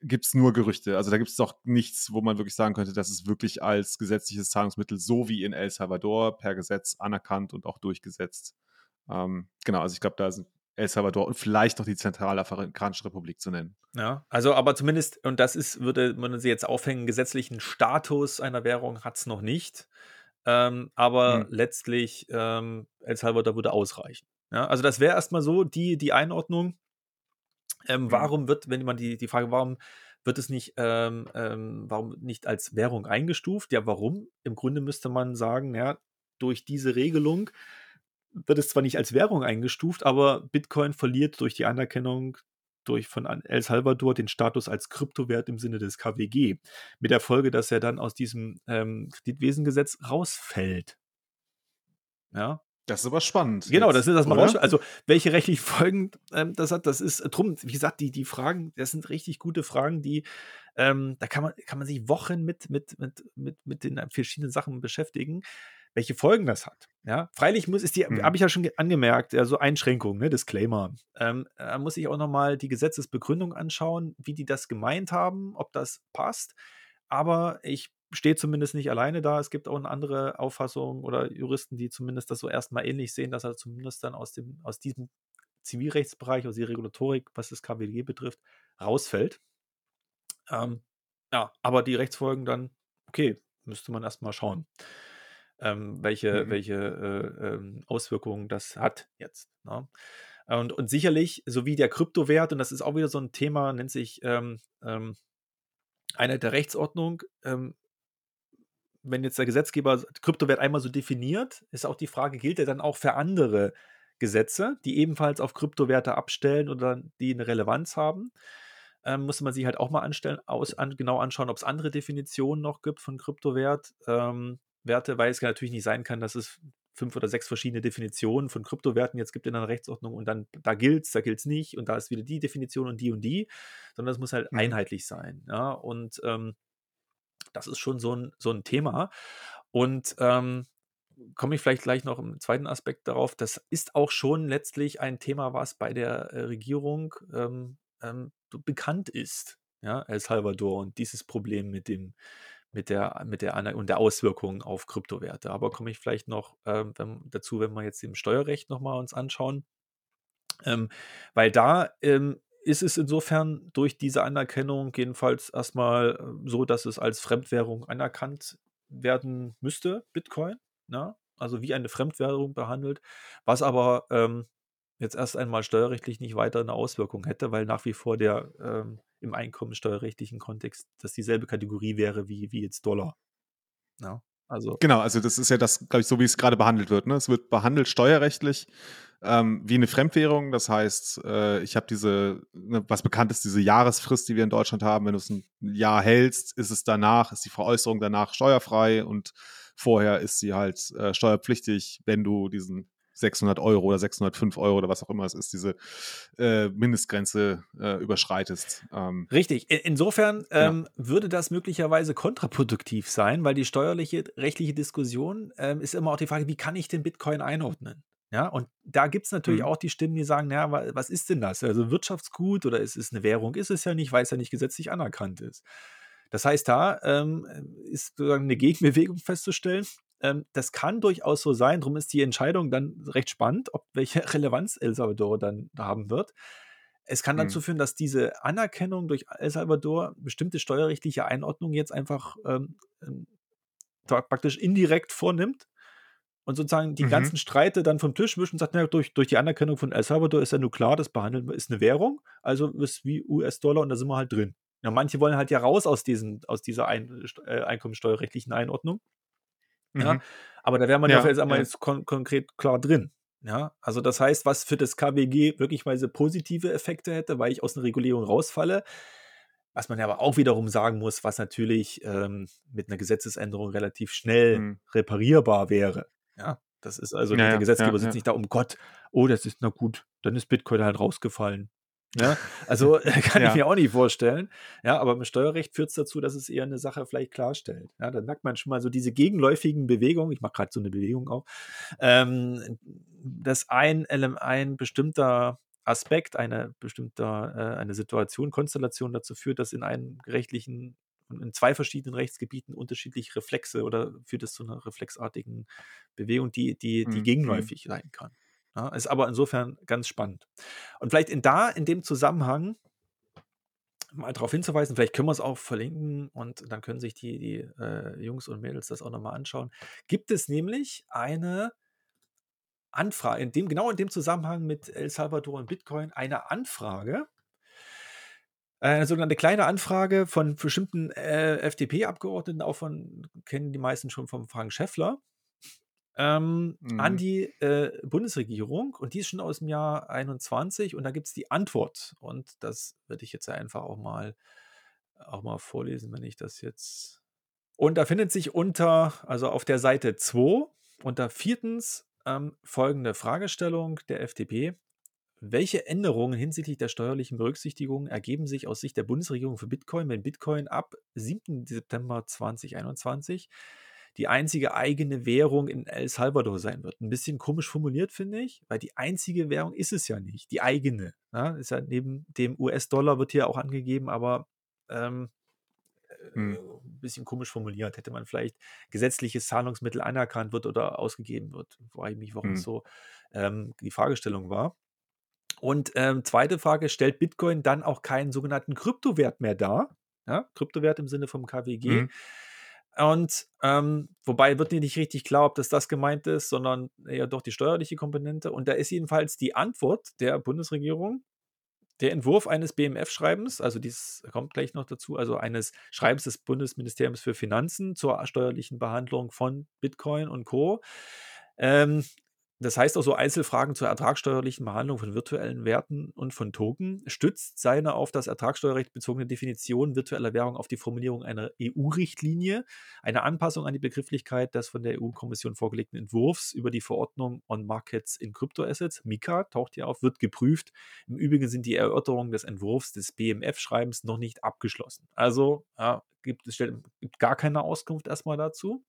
gibt es nur Gerüchte. Also da gibt es doch nichts, wo man wirklich sagen könnte, das ist wirklich als gesetzliches Zahlungsmittel so wie in El Salvador per Gesetz anerkannt und auch durchgesetzt. Ähm, genau, also ich glaube, da sind El Salvador und vielleicht noch die Zentralafrikanische Republik zu nennen. Ja, also aber zumindest, und das ist, würde man sie jetzt aufhängen, gesetzlichen Status einer Währung hat es noch nicht. Ähm, aber hm. letztlich ähm, El Salvador würde ausreichen. Ja, also das wäre erstmal so die, die Einordnung. Ähm, mhm. Warum wird, wenn man die, die Frage, warum wird es nicht, ähm, ähm, warum nicht als Währung eingestuft? Ja, warum? Im Grunde müsste man sagen, ja, durch diese Regelung wird es zwar nicht als Währung eingestuft, aber Bitcoin verliert durch die Anerkennung durch von El Salvador den Status als Kryptowert im Sinne des KWG. Mit der Folge, dass er dann aus diesem ähm, Kreditwesengesetz rausfällt. Ja, das ist aber spannend. Genau, jetzt, das ist das mal raus. Also, welche rechtlichen Folgen ähm, das hat, das ist drum, wie gesagt, die, die Fragen, das sind richtig gute Fragen, die, ähm, da kann man, kann man sich Wochen mit, mit, mit, mit, mit den verschiedenen Sachen beschäftigen, welche Folgen das hat. Ja, freilich muss ist die, hm. habe ich ja schon angemerkt, also Einschränkungen, ne, Disclaimer. Ähm, da muss ich auch nochmal die Gesetzesbegründung anschauen, wie die das gemeint haben, ob das passt. Aber ich steht zumindest nicht alleine da. Es gibt auch eine andere Auffassung oder Juristen, die zumindest das so erstmal ähnlich sehen, dass er zumindest dann aus, dem, aus diesem Zivilrechtsbereich, aus der Regulatorik, was das KWG betrifft, rausfällt. Ähm, ja, aber die Rechtsfolgen dann, okay, müsste man erstmal schauen, ähm, welche, mhm. welche äh, ähm, Auswirkungen das hat jetzt. Ne? Und, und sicherlich, so wie der Kryptowert, und das ist auch wieder so ein Thema, nennt sich ähm, ähm, einer der Rechtsordnung, ähm, wenn jetzt der Gesetzgeber Kryptowert einmal so definiert, ist auch die Frage, gilt er dann auch für andere Gesetze, die ebenfalls auf Kryptowerte abstellen oder die eine Relevanz haben? Ähm, muss man sich halt auch mal anstellen, aus, an, genau anschauen, ob es andere Definitionen noch gibt von Kryptowert, ähm, Werte, weil es ja natürlich nicht sein kann, dass es fünf oder sechs verschiedene Definitionen von Kryptowerten jetzt gibt in einer Rechtsordnung und dann da gilt es, da gilt es nicht und da ist wieder die Definition und die und die, sondern es muss halt mhm. einheitlich sein. Ja, und ähm, das ist schon so ein, so ein Thema. Und ähm, komme ich vielleicht gleich noch im zweiten Aspekt darauf. Das ist auch schon letztlich ein Thema, was bei der äh, Regierung ähm, ähm, bekannt ist. Ja, El Salvador und dieses Problem mit dem, mit der, mit der und der Auswirkungen auf Kryptowerte. Aber komme ich vielleicht noch ähm, dazu, wenn wir jetzt im Steuerrecht nochmal uns anschauen. Ähm, weil da ähm, ist es insofern durch diese Anerkennung jedenfalls erstmal äh, so, dass es als Fremdwährung anerkannt werden müsste, Bitcoin. Ne? Also wie eine Fremdwährung behandelt, was aber ähm, jetzt erst einmal steuerrechtlich nicht weiter eine Auswirkung hätte, weil nach wie vor der ähm, im einkommensteuerrechtlichen Kontext das dieselbe Kategorie wäre wie, wie jetzt Dollar. Ja, ne? also genau, also das ist ja das, glaube ich, so wie es gerade behandelt wird. Ne? Es wird behandelt steuerrechtlich ähm, wie eine Fremdwährung. Das heißt, äh, ich habe diese, ne, was bekannt ist, diese Jahresfrist, die wir in Deutschland haben. Wenn du es ein Jahr hältst, ist es danach, ist die Veräußerung danach steuerfrei und vorher ist sie halt äh, steuerpflichtig, wenn du diesen 600 Euro oder 605 Euro oder was auch immer es ist, diese äh, Mindestgrenze äh, überschreitest. Ähm, Richtig. Insofern ähm, ja. würde das möglicherweise kontraproduktiv sein, weil die steuerliche, rechtliche Diskussion ähm, ist immer auch die Frage, wie kann ich den Bitcoin einordnen? Ja, und da gibt es natürlich mhm. auch die Stimmen, die sagen, naja, was ist denn das? Also Wirtschaftsgut oder ist es eine Währung? Ist es ja nicht, weil es ja nicht gesetzlich anerkannt ist. Das heißt, da ähm, ist sozusagen eine Gegenbewegung festzustellen. Ähm, das kann durchaus so sein. Darum ist die Entscheidung dann recht spannend, ob welche Relevanz El Salvador dann haben wird. Es kann dazu mhm. führen, dass diese Anerkennung durch El Salvador bestimmte steuerrechtliche Einordnungen jetzt einfach ähm, ähm praktisch indirekt vornimmt und sozusagen die mhm. ganzen Streite dann vom Tisch wischen und sagt, na, durch, durch die Anerkennung von El Salvador ist ja nur klar, das behandelt ist eine Währung, also ist wie US-Dollar und da sind wir halt drin. Ja, manche wollen halt ja raus aus, diesen, aus dieser Ein, äh, einkommensteuerrechtlichen Einordnung. Ja, mhm. aber da wäre man ja, ja jetzt einmal ja. jetzt kon konkret klar drin. Ja, also das heißt, was für das KWG wirklich mal positive Effekte hätte, weil ich aus einer Regulierung rausfalle, was man ja aber auch wiederum sagen muss, was natürlich ähm, mit einer Gesetzesänderung relativ schnell mhm. reparierbar wäre. Ja, das ist also, ja, der Gesetzgeber ja, sitzt nicht da, um Gott, oh, das ist, na gut, dann ist Bitcoin halt rausgefallen. Ja, also kann ich mir auch nicht vorstellen. Ja, aber im Steuerrecht führt es dazu, dass es eher eine Sache vielleicht klarstellt. Ja, dann merkt man schon mal so diese gegenläufigen Bewegungen, ich mache gerade so eine Bewegung auch, ähm, dass ein, ein bestimmter Aspekt, eine bestimmte, äh, eine Situation, Konstellation dazu führt, dass in einem rechtlichen, in zwei verschiedenen Rechtsgebieten unterschiedliche Reflexe oder führt es zu einer reflexartigen Bewegung, die, die, die Mhm. gegenläufig sein kann. Ja, ist aber insofern ganz spannend. Und vielleicht in da, in dem Zusammenhang, mal darauf hinzuweisen, vielleicht können wir es auch verlinken und dann können sich die, die äh, Jungs und Mädels das auch nochmal anschauen. Gibt es nämlich eine Anfrage, in dem, genau in dem Zusammenhang mit El Salvador und Bitcoin, eine Anfrage, eine sogenannte kleine Anfrage von bestimmten äh, FDP-Abgeordneten, auch von, kennen die meisten schon vom Frank Schäffler, ähm, an Mhm. die äh, Bundesregierung und die ist schon aus dem Jahr 21 und da gibt es die Antwort und das werde ich jetzt einfach auch mal, auch mal vorlesen, wenn ich das jetzt. Und da findet sich unter, also auf der Seite 2, unter viertens ähm, folgende Fragestellung der FDP. Welche Änderungen hinsichtlich der steuerlichen Berücksichtigung ergeben sich aus Sicht der Bundesregierung für Bitcoin, wenn Bitcoin ab 7. September 2021 die einzige eigene Währung in El Salvador sein wird? Ein bisschen komisch formuliert, finde ich, weil die einzige Währung ist es ja nicht, die eigene. Ja, ist ja neben dem US-Dollar wird hier auch angegeben, aber ähm, Hm. ein bisschen komisch formuliert. Hätte man vielleicht gesetzliches Zahlungsmittel anerkannt wird oder ausgegeben wird. Frage ich mich, warum Hm. es so ähm, die Fragestellung war. Und ähm, zweite Frage, stellt Bitcoin dann auch keinen sogenannten Kryptowert mehr dar? Ja, Kryptowert im Sinne vom KWG. Mhm. Und ähm, wobei wird nicht richtig klar, ob das das gemeint ist, sondern eher doch die steuerliche Komponente. Und da ist jedenfalls die Antwort der Bundesregierung, der Entwurf eines BMF-Schreibens, also dies kommt gleich noch dazu, also eines Schreibens des Bundesministeriums für Finanzen zur steuerlichen Behandlung von Bitcoin und Co. Ähm, das heißt auch so Einzelfragen zur ertragssteuerlichen Behandlung von virtuellen Werten und von Token, stützt seine auf das Ertragssteuerrecht bezogene Definition virtueller Währung auf die Formulierung einer EU-Richtlinie, eine Anpassung an die Begrifflichkeit des von der EU-Kommission vorgelegten Entwurfs über die Verordnung on Markets in Crypto-Assets, MiCA, taucht hier auf, wird geprüft. Im Übrigen sind die Erörterungen des Entwurfs des BMF-Schreibens noch nicht abgeschlossen. Also ja, gibt es gibt gar keine Auskunft erstmal dazu.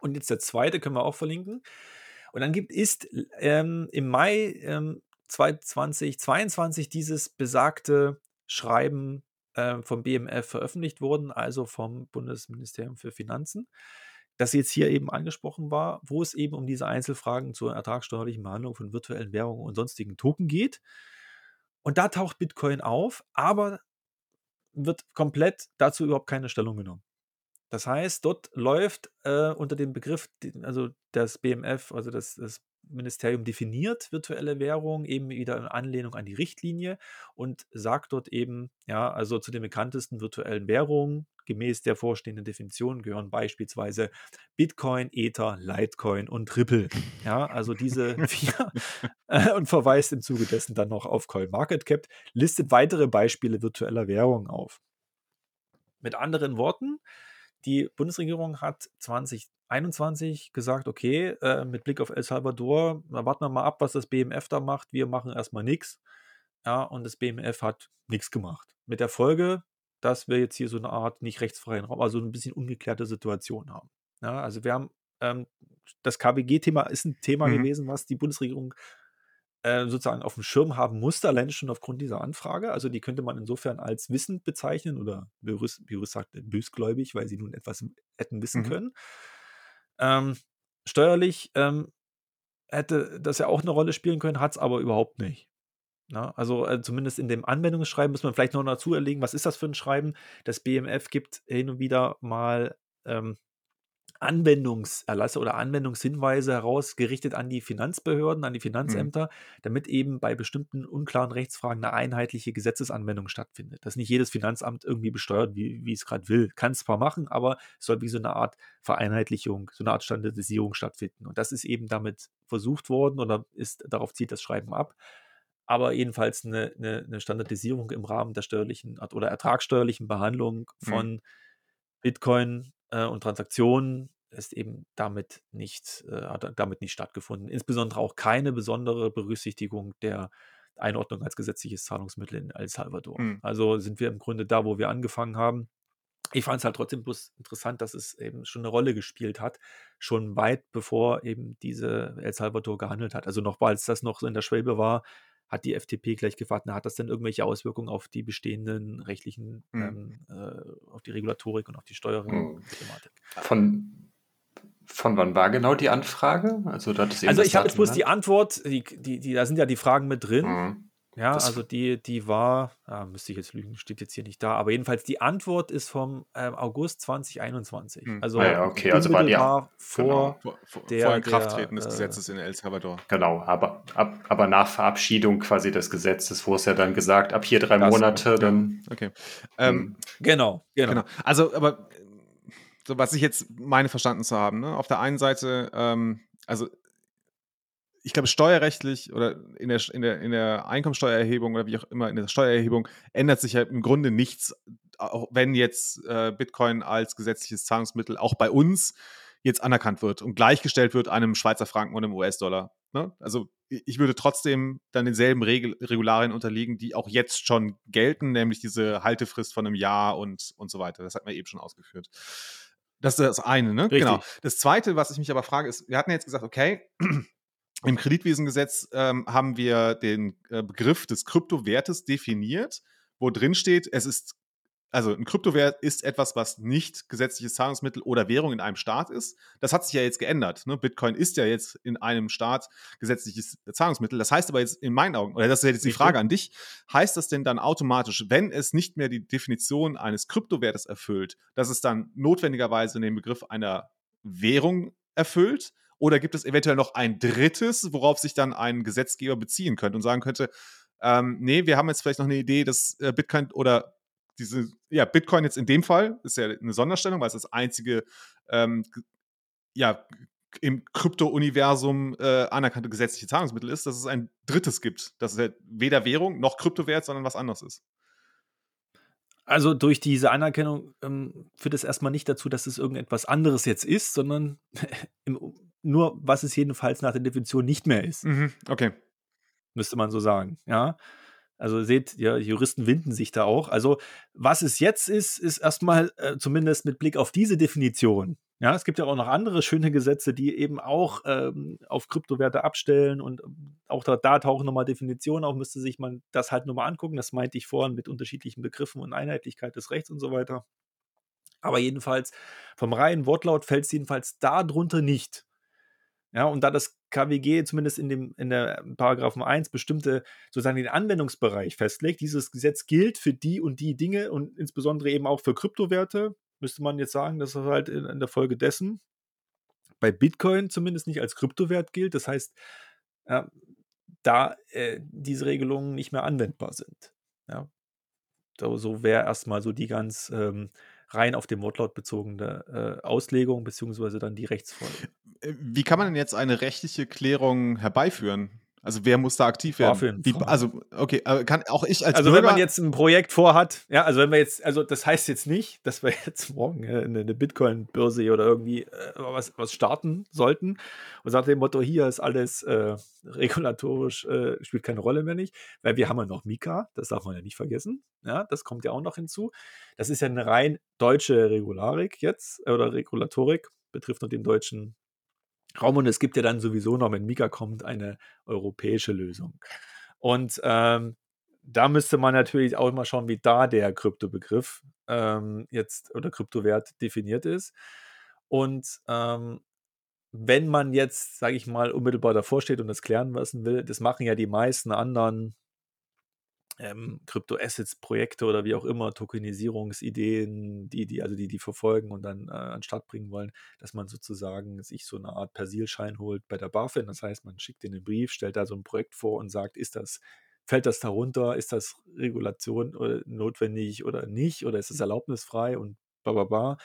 Und jetzt der zweite können wir auch verlinken. Und dann gibt ist ähm, im Mai ähm, 2022 dieses besagte Schreiben ähm, vom BMF veröffentlicht worden, also vom Bundesministerium für Finanzen, das jetzt hier eben angesprochen war, wo es eben um diese Einzelfragen zur ertragssteuerlichen Behandlung von virtuellen Währungen und sonstigen Token geht. Und da taucht Bitcoin auf, aber wird komplett dazu überhaupt keine Stellung genommen. Das heißt, dort läuft äh, unter dem Begriff, also das BMF, also das, das Ministerium definiert virtuelle Währung eben wieder in Anlehnung an die Richtlinie und sagt dort eben, ja, also zu den bekanntesten virtuellen Währungen gemäß der vorstehenden Definition gehören beispielsweise Bitcoin, Ether, Litecoin und Ripple. Ja, also diese vier äh, und verweist im Zuge dessen dann noch auf CoinMarketCap, listet weitere Beispiele virtueller Währungen auf. Mit anderen Worten, die Bundesregierung hat 2021 gesagt, okay, äh, mit Blick auf El Salvador, warten wir mal ab, was das BMF da macht. Wir machen erstmal nichts. Ja, und das BMF hat nichts gemacht. Mit der Folge, dass wir jetzt hier so eine Art nicht rechtsfreien Raum, also ein bisschen ungeklärte Situation haben. Ja, also wir haben ähm, das KBG-Thema ist ein Thema Mhm. gewesen, was die Bundesregierung äh, sozusagen auf dem Schirm haben musste, allein schon aufgrund dieser Anfrage. Also die könnte man insofern als wissend bezeichnen oder wie Jurist sagt, bösgläubig, weil sie nun etwas hätten wissen Mhm. können. Ähm, steuerlich ähm, hätte das ja auch eine Rolle spielen können, hat es aber überhaupt nicht. Na, also äh, zumindest in dem Anwendungsschreiben muss man vielleicht noch dazu erlegen, was ist das für ein Schreiben? Das BMF gibt hin und wieder mal ähm, Anwendungserlasse oder Anwendungshinweise heraus, gerichtet an die Finanzbehörden, an die Mhm. Finanzämter, damit eben bei bestimmten unklaren Rechtsfragen eine einheitliche Gesetzesanwendung stattfindet. Dass nicht jedes Finanzamt irgendwie besteuert, wie, wie es gerade will. Kann es zwar machen, aber es soll wie so eine Art Vereinheitlichung, so eine Art Standardisierung stattfinden. Und das ist eben damit versucht worden oder ist, darauf zielt das Schreiben ab. Aber jedenfalls eine, eine, eine Standardisierung im Rahmen der steuerlichen oder ertragssteuerlichen Behandlung Mhm. von Bitcoin äh, und Transaktionen ist eben damit nicht, äh, hat damit nicht stattgefunden. Insbesondere auch keine besondere Berücksichtigung der Einordnung als gesetzliches Zahlungsmittel in El Salvador. Mhm. Also sind wir im Grunde da, wo wir angefangen haben. Ich fand es halt trotzdem bloß interessant, dass es eben schon eine Rolle gespielt hat, schon weit bevor eben diese El Salvador gehandelt hat. Also noch, als das noch so in der Schwebe war, hat die FDP gleich gefragt, na, hat das denn irgendwelche Auswirkungen auf die bestehenden rechtlichen, Mhm. ähm, äh, auf die Regulatorik und auf die Steuerthematik? Von, von wann war genau die Anfrage? Also, Also ich habe jetzt bloß die genannt? Antwort, die, die, die, da sind ja die Fragen mit drin. Mhm. Ja, Das- also die, die war, ah, müsste ich jetzt lügen, steht jetzt hier nicht da, aber jedenfalls die Antwort ist vom ähm, August 2021. Hm. Also, Ah ja, okay, also war die- unmittelbar vor, genau. Vor, Der- vor Inkrafttreten der, des äh, Gesetzes in El Salvador. Genau, aber, ab, aber nach Verabschiedung quasi des Gesetzes, wo es ja dann gesagt, ab hier drei Das- Monate, ja. dann. Okay. Ähm, Mhm. genau, genau. Genau. Also, aber so was ich jetzt meine verstanden zu haben, ne? auf der einen Seite, ähm, also ich glaube, steuerrechtlich oder in der, in, der, in der Einkommensteuererhebung oder wie auch immer in der Steuererhebung ändert sich ja im Grunde nichts, auch wenn jetzt äh, Bitcoin als gesetzliches Zahlungsmittel auch bei uns jetzt anerkannt wird und gleichgestellt wird einem Schweizer Franken und einem US-Dollar. Ne? Also ich würde trotzdem dann denselben Regel Regularien unterliegen, die auch jetzt schon gelten, nämlich diese Haltefrist von einem Jahr und, und so weiter. Das hat man eben schon ausgeführt. Das ist das eine, ne? Richtig. Genau. Das zweite, was ich mich aber frage, ist, wir hatten jetzt gesagt, okay, im Kreditwesengesetz ähm, haben wir den äh, Begriff des Kryptowertes definiert, wo drin steht, es ist, also ein Kryptowert ist etwas, was nicht gesetzliches Zahlungsmittel oder Währung in einem Staat ist. Das hat sich ja jetzt geändert. Ne? Bitcoin ist ja jetzt in einem Staat gesetzliches Zahlungsmittel. Das heißt aber jetzt in meinen Augen, oder das ist jetzt die. Frage an dich, heißt das denn dann automatisch, wenn es nicht mehr die Definition eines Kryptowertes erfüllt, dass es dann notwendigerweise den Begriff einer Währung erfüllt? Oder gibt es eventuell noch ein drittes, worauf sich dann ein Gesetzgeber beziehen könnte und sagen könnte, ähm, nee, wir haben jetzt vielleicht noch eine Idee, dass äh, Bitcoin oder diese, ja, Bitcoin jetzt in dem Fall ist ja eine Sonderstellung, weil es das einzige, ähm, ja, im Krypto-Universum äh, anerkannte gesetzliche Zahlungsmittel ist, dass es ein drittes gibt, dass es halt weder Währung noch Kryptowert, sondern was anderes ist. Also durch diese Anerkennung ähm, führt es erstmal nicht dazu, dass es irgendetwas anderes jetzt ist, sondern im, nur, was es jedenfalls nach der Definition nicht mehr ist, Mhm, okay. müsste man so sagen. Ja. Also seht, ja, Juristen winden sich da auch. Also, was es jetzt ist, ist erstmal äh, zumindest mit Blick auf diese Definition. Ja, es gibt ja auch noch andere schöne Gesetze, die eben auch ähm, auf Kryptowerte abstellen und auch da, da tauchen nochmal Definitionen auf, müsste sich man das halt nochmal angucken. Das meinte ich vorhin mit unterschiedlichen Begriffen und Einheitlichkeit des Rechts und so weiter. Aber jedenfalls, vom reinen Wortlaut fällt es jedenfalls darunter nicht. Ja, und da das KWG zumindest in dem in der Paragraphen 1 bestimmte sozusagen den Anwendungsbereich festlegt, dieses Gesetz gilt für die und die Dinge und insbesondere eben auch für Kryptowerte, müsste man jetzt sagen, dass das halt in, in der Folge dessen bei Bitcoin zumindest nicht als Kryptowert gilt. Das heißt, ja, da äh, diese Regelungen nicht mehr anwendbar sind. Ja. So, so wäre erstmal so die ganz ähm, rein auf den Wortlaut bezogene äh, Auslegung, beziehungsweise dann die Rechtsfolge. Äh, Wie kann man denn jetzt eine rechtliche Klärung herbeiführen? Also wer muss da aktiv werden? Fragen. also, okay, kann auch ich als also Bürger... wenn man jetzt ein Projekt vorhat, ja, also wenn wir jetzt, also das heißt jetzt nicht, dass wir jetzt morgen äh, eine, eine Bitcoin-Börse oder irgendwie äh, was, was starten sollten und sagt dem Motto, hier ist alles äh, regulatorisch, äh, spielt keine Rolle mehr nicht, weil wir haben ja noch Mika, das darf man ja nicht vergessen, ja, das kommt ja auch noch hinzu. Das ist ja eine rein deutsche Regularik jetzt, äh, oder Regulatorik, betrifft nur den deutschen Raum und es gibt ja dann sowieso noch, wenn Mika kommt, eine europäische Lösung. Und ähm, da müsste man natürlich auch mal schauen, wie da der Kryptobegriff ähm, jetzt oder Kryptowert definiert ist. Und ähm, wenn man jetzt, sage ich mal, unmittelbar davor steht und das klären lassen will, das machen ja die meisten anderen ähm, Krypto-Assets-Projekte oder wie auch immer, Tokenisierungsideen, die, die, also die, die verfolgen und dann äh, an Start bringen wollen, dass man sozusagen sich so eine Art Persilschein holt bei der BaFin. Das heißt, man schickt in den Brief, stellt da so ein Projekt vor und sagt, ist das, fällt das darunter, ist das Regulation oder notwendig oder nicht, oder ist es erlaubnisfrei? Und bababa.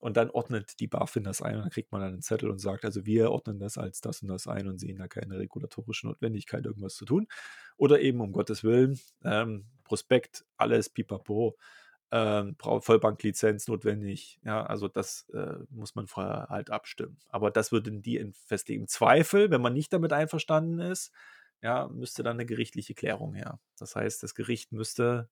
Und dann ordnet die BaFin das ein und dann kriegt man einen Zettel und sagt, also wir ordnen das als das und das ein und sehen da keine regulatorische Notwendigkeit, irgendwas zu tun. Oder eben, um Gottes Willen, ähm, Prospekt, alles pipapo, ähm, Vollbanklizenz notwendig. Ja, also das äh, muss man vorher halt abstimmen. Aber das würden die in festlegen. Zweifel, wenn man nicht damit einverstanden ist, ja, müsste dann eine gerichtliche Klärung her. Das heißt, das Gericht müsste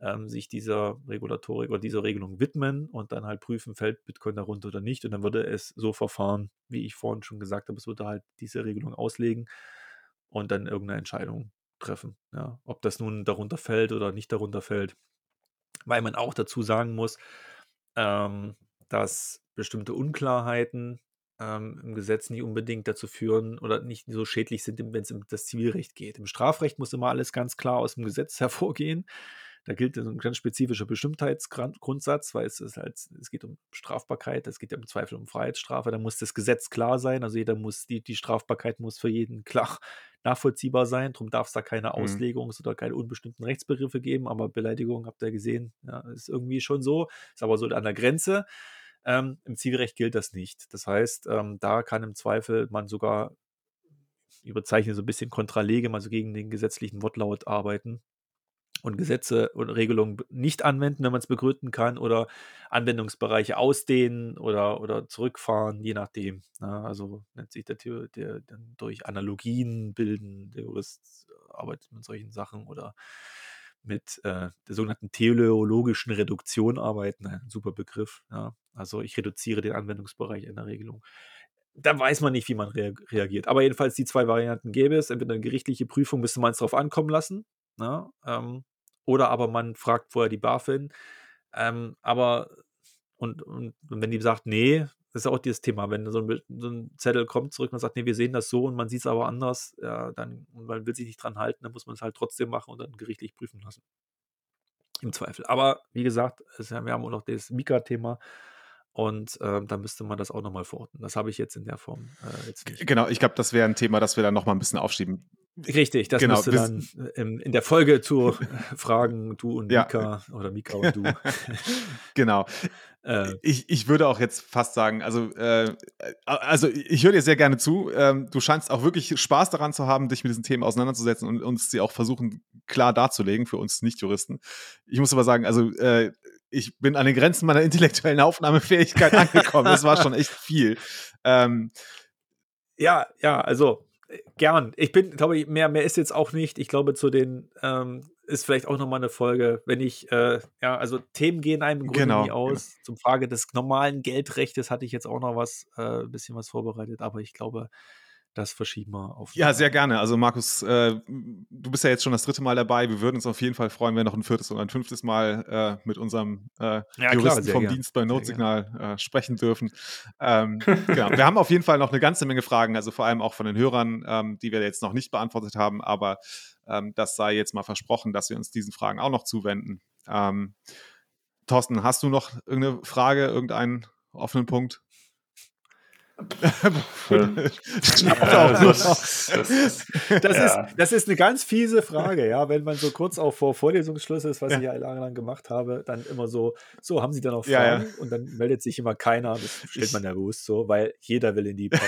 ähm, sich dieser Regulatorik oder dieser Regelung widmen und dann halt prüfen, fällt Bitcoin darunter oder nicht. Und dann würde es so verfahren, wie ich vorhin schon gesagt habe, es würde halt diese Regelung auslegen und dann irgendeine Entscheidung treffen. Ja? Ob das nun darunter fällt oder nicht darunter fällt. Weil man auch dazu sagen muss, ähm, dass bestimmte Unklarheiten ähm, im Gesetz nicht unbedingt dazu führen oder nicht so schädlich sind, wenn es um das Zivilrecht geht. Im Strafrecht muss immer alles ganz klar aus dem Gesetz hervorgehen. Da gilt ein ganz spezifischer Bestimmtheitsgrundsatz, weil es, ist halt, es geht um Strafbarkeit, es geht ja im Zweifel um Freiheitsstrafe. Da muss das Gesetz klar sein. Also jeder muss, die, die Strafbarkeit muss für jeden klar nachvollziehbar sein. Darum darf es da keine mhm. Auslegungs- oder keine unbestimmten Rechtsbegriffe geben. Aber Beleidigung, habt ihr gesehen, ja, ist irgendwie schon so. Ist aber so an der Grenze. Ähm, Im Zivilrecht gilt das nicht. Das heißt, ähm, da kann im Zweifel man sogar überzeichne so ein bisschen Kontralegem, also gegen den gesetzlichen Wortlaut arbeiten und Gesetze und Regelungen nicht anwenden, wenn man es begründen kann, oder Anwendungsbereiche ausdehnen oder, oder zurückfahren, je nachdem. Ja, ne? also nennt sich der, der, der durch Analogien bilden, der Jurist arbeitet mit solchen Sachen oder mit äh, der sogenannten teleologischen Reduktion arbeiten, ein super Begriff. Ja. Also ich reduziere den Anwendungsbereich einer Regelung. Da weiß man nicht, wie man rea reagiert. Aber jedenfalls die zwei Varianten gäbe es. Entweder eine gerichtliche Prüfung müsste man es darauf ankommen lassen. Na, ne? ähm, oder aber man fragt vorher die BaFin. Ähm, aber und, und, wenn die sagt, nee, das ist auch dieses Thema, wenn so ein, so ein, Zettel kommt zurück und sagt, nee, wir sehen das so und man sieht es aber anders, ja, dann, man will sich nicht dran halten, dann muss man es halt trotzdem machen und dann gerichtlich prüfen lassen. Im Zweifel. Aber wie gesagt, es, wir haben auch noch das Mika-Thema. Und ähm, da müsste man das auch nochmal verorten. Das habe ich jetzt in der Form äh, jetzt nicht. Genau, ich glaube, das wäre ein Thema, das wir dann nochmal ein bisschen aufschieben. Richtig, das genau, müsste dann in, in, der Folge zu Fragen du und Mika ja. oder Mika und du. genau. Äh, ich, ich würde auch jetzt fast sagen, also, äh, also ich höre dir sehr gerne zu. Ähm, du scheinst auch wirklich Spaß daran zu haben, dich mit diesen Themen auseinanderzusetzen und uns sie auch versuchen, klar darzulegen für uns Nicht-Juristen. Ich muss aber sagen, also äh, ich bin an den Grenzen meiner intellektuellen Aufnahmefähigkeit angekommen. Das war schon echt viel. Ähm, ja, ja, also äh, gern. Ich bin, glaube ich, mehr, mehr ist jetzt auch nicht. Ich glaube, zu den ähm, ist vielleicht auch nochmal eine Folge, wenn ich, äh, ja, also Themen gehen einem im Grunde genau, nie aus. Genau. Zum Frage des normalen Geldrechtes hatte ich jetzt auch noch was, äh, ein bisschen was vorbereitet, aber ich glaube, das verschieben wir auf. Ja, sehr gerne. Also Markus, äh, du bist ja jetzt schon das dritte Mal dabei. Wir würden uns auf jeden Fall freuen, wenn wir noch ein viertes oder ein fünftes Mal äh, mit unserem äh, ja, Juristen klar, vom gern. Dienst bei Notsignal äh, sprechen dürfen. Ähm, genau. Wir haben auf jeden Fall noch eine ganze Menge Fragen, also vor allem auch von den Hörern, ähm, die wir jetzt noch nicht beantwortet haben, aber ähm, das sei jetzt mal versprochen, dass wir uns diesen Fragen auch noch zuwenden. Ähm, Thorsten, hast du noch irgendeine Frage, irgendeinen offenen Punkt? Das, ist, eine ganz fiese Frage, ja. Wenn man so kurz auch vor Vorlesungsschluss ist, was ja. ich ja lange lang gemacht habe, dann immer so, so haben Sie dann auch Fragen ja, ja. und dann meldet sich immer keiner. Das stellt man nervös so, weil jeder will in die Pause.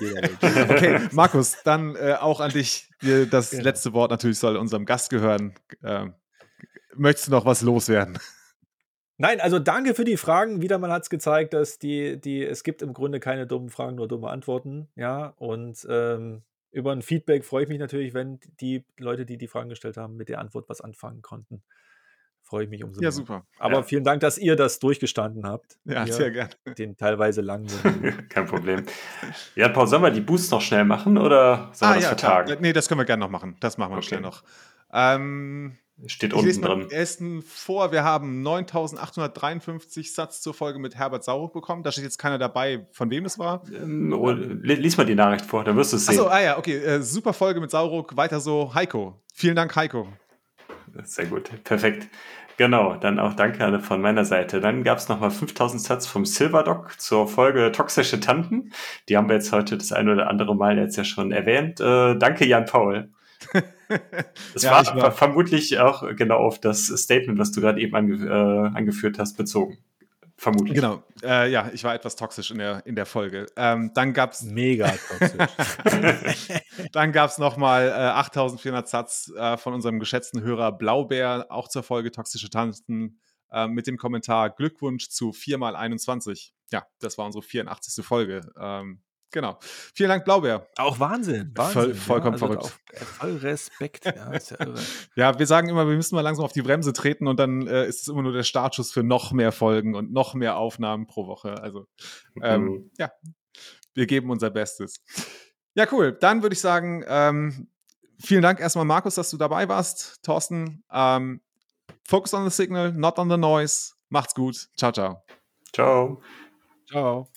okay, Markus, dann äh, auch an dich. Das letzte Wort natürlich soll unserem Gast gehören. Äh, möchtest du noch was loswerden? Nein, also danke für die Fragen. Wieder mal hat es gezeigt, dass die, die, es gibt im Grunde keine dummen Fragen, nur dumme Antworten. Ja, und ähm, über ein Feedback freue ich mich natürlich, wenn die Leute, die die Fragen gestellt haben, mit der Antwort was anfangen konnten. Freue ich mich umso mehr. Ja, super. Aber ja. vielen Dank, dass ihr das durchgestanden habt. Ja, sehr gerne. Den teilweise langen. Kein Problem. Ja, Paul, sollen wir die Boosts noch schnell machen oder sollen ah, wir das ja, vertagen? Klar. Nee, das können wir gerne noch machen. Das machen wir okay. schnell noch. Ähm, Steht ich unten drin. ersten vor, wir haben 9853 Satz zur Folge mit Herbert Sauruck bekommen. Da steht jetzt keiner dabei, von wem es war. Ähm, oh, lies mal die Nachricht vor, dann wirst du es sehen. Achso, ah ja, okay. Äh, super Folge mit Sauruck. Weiter so, Heiko. Vielen Dank, Heiko. Sehr gut, perfekt. Genau, dann auch danke von meiner Seite. Dann gab es nochmal 5000 Satz vom Silverdoc zur Folge Toxische Tanten. Die haben wir jetzt heute das ein oder andere Mal jetzt ja schon erwähnt. Äh, danke, Jan Paul. Das ja, war, war, vermutlich auch genau auf das Statement, was du gerade eben ange, äh, angeführt hast, bezogen. Vermutlich. Genau. Äh, ja, ich war etwas toxisch in der, in der Folge. Ähm, dann gab es. Mega toxisch. dann gab es nochmal äh, 8400 Satz äh, von unserem geschätzten Hörer Blaubeer, auch zur Folge Toxische Tanzen, äh, mit dem Kommentar Glückwunsch zu 4x21. Ja, das war unsere 84. Folge. Ähm, Genau. Vielen Dank, Blaubeer. Auch Wahnsinn. Wahnsinn Voll, vollkommen ja, also verrückt. Auf, voll Respekt. Ja, ja, ja, wir sagen immer, wir müssen mal langsam auf die Bremse treten und dann äh, ist es immer nur der Startschuss für noch mehr Folgen und noch mehr Aufnahmen pro Woche. Also, ähm, mhm. ja, wir geben unser Bestes. Ja, cool. Dann würde ich sagen, ähm, vielen Dank erstmal, Markus, dass du dabei warst. Thorsten, ähm, focus on the signal, not on the noise. Macht's gut. Ciao, ciao. Ciao. Ciao.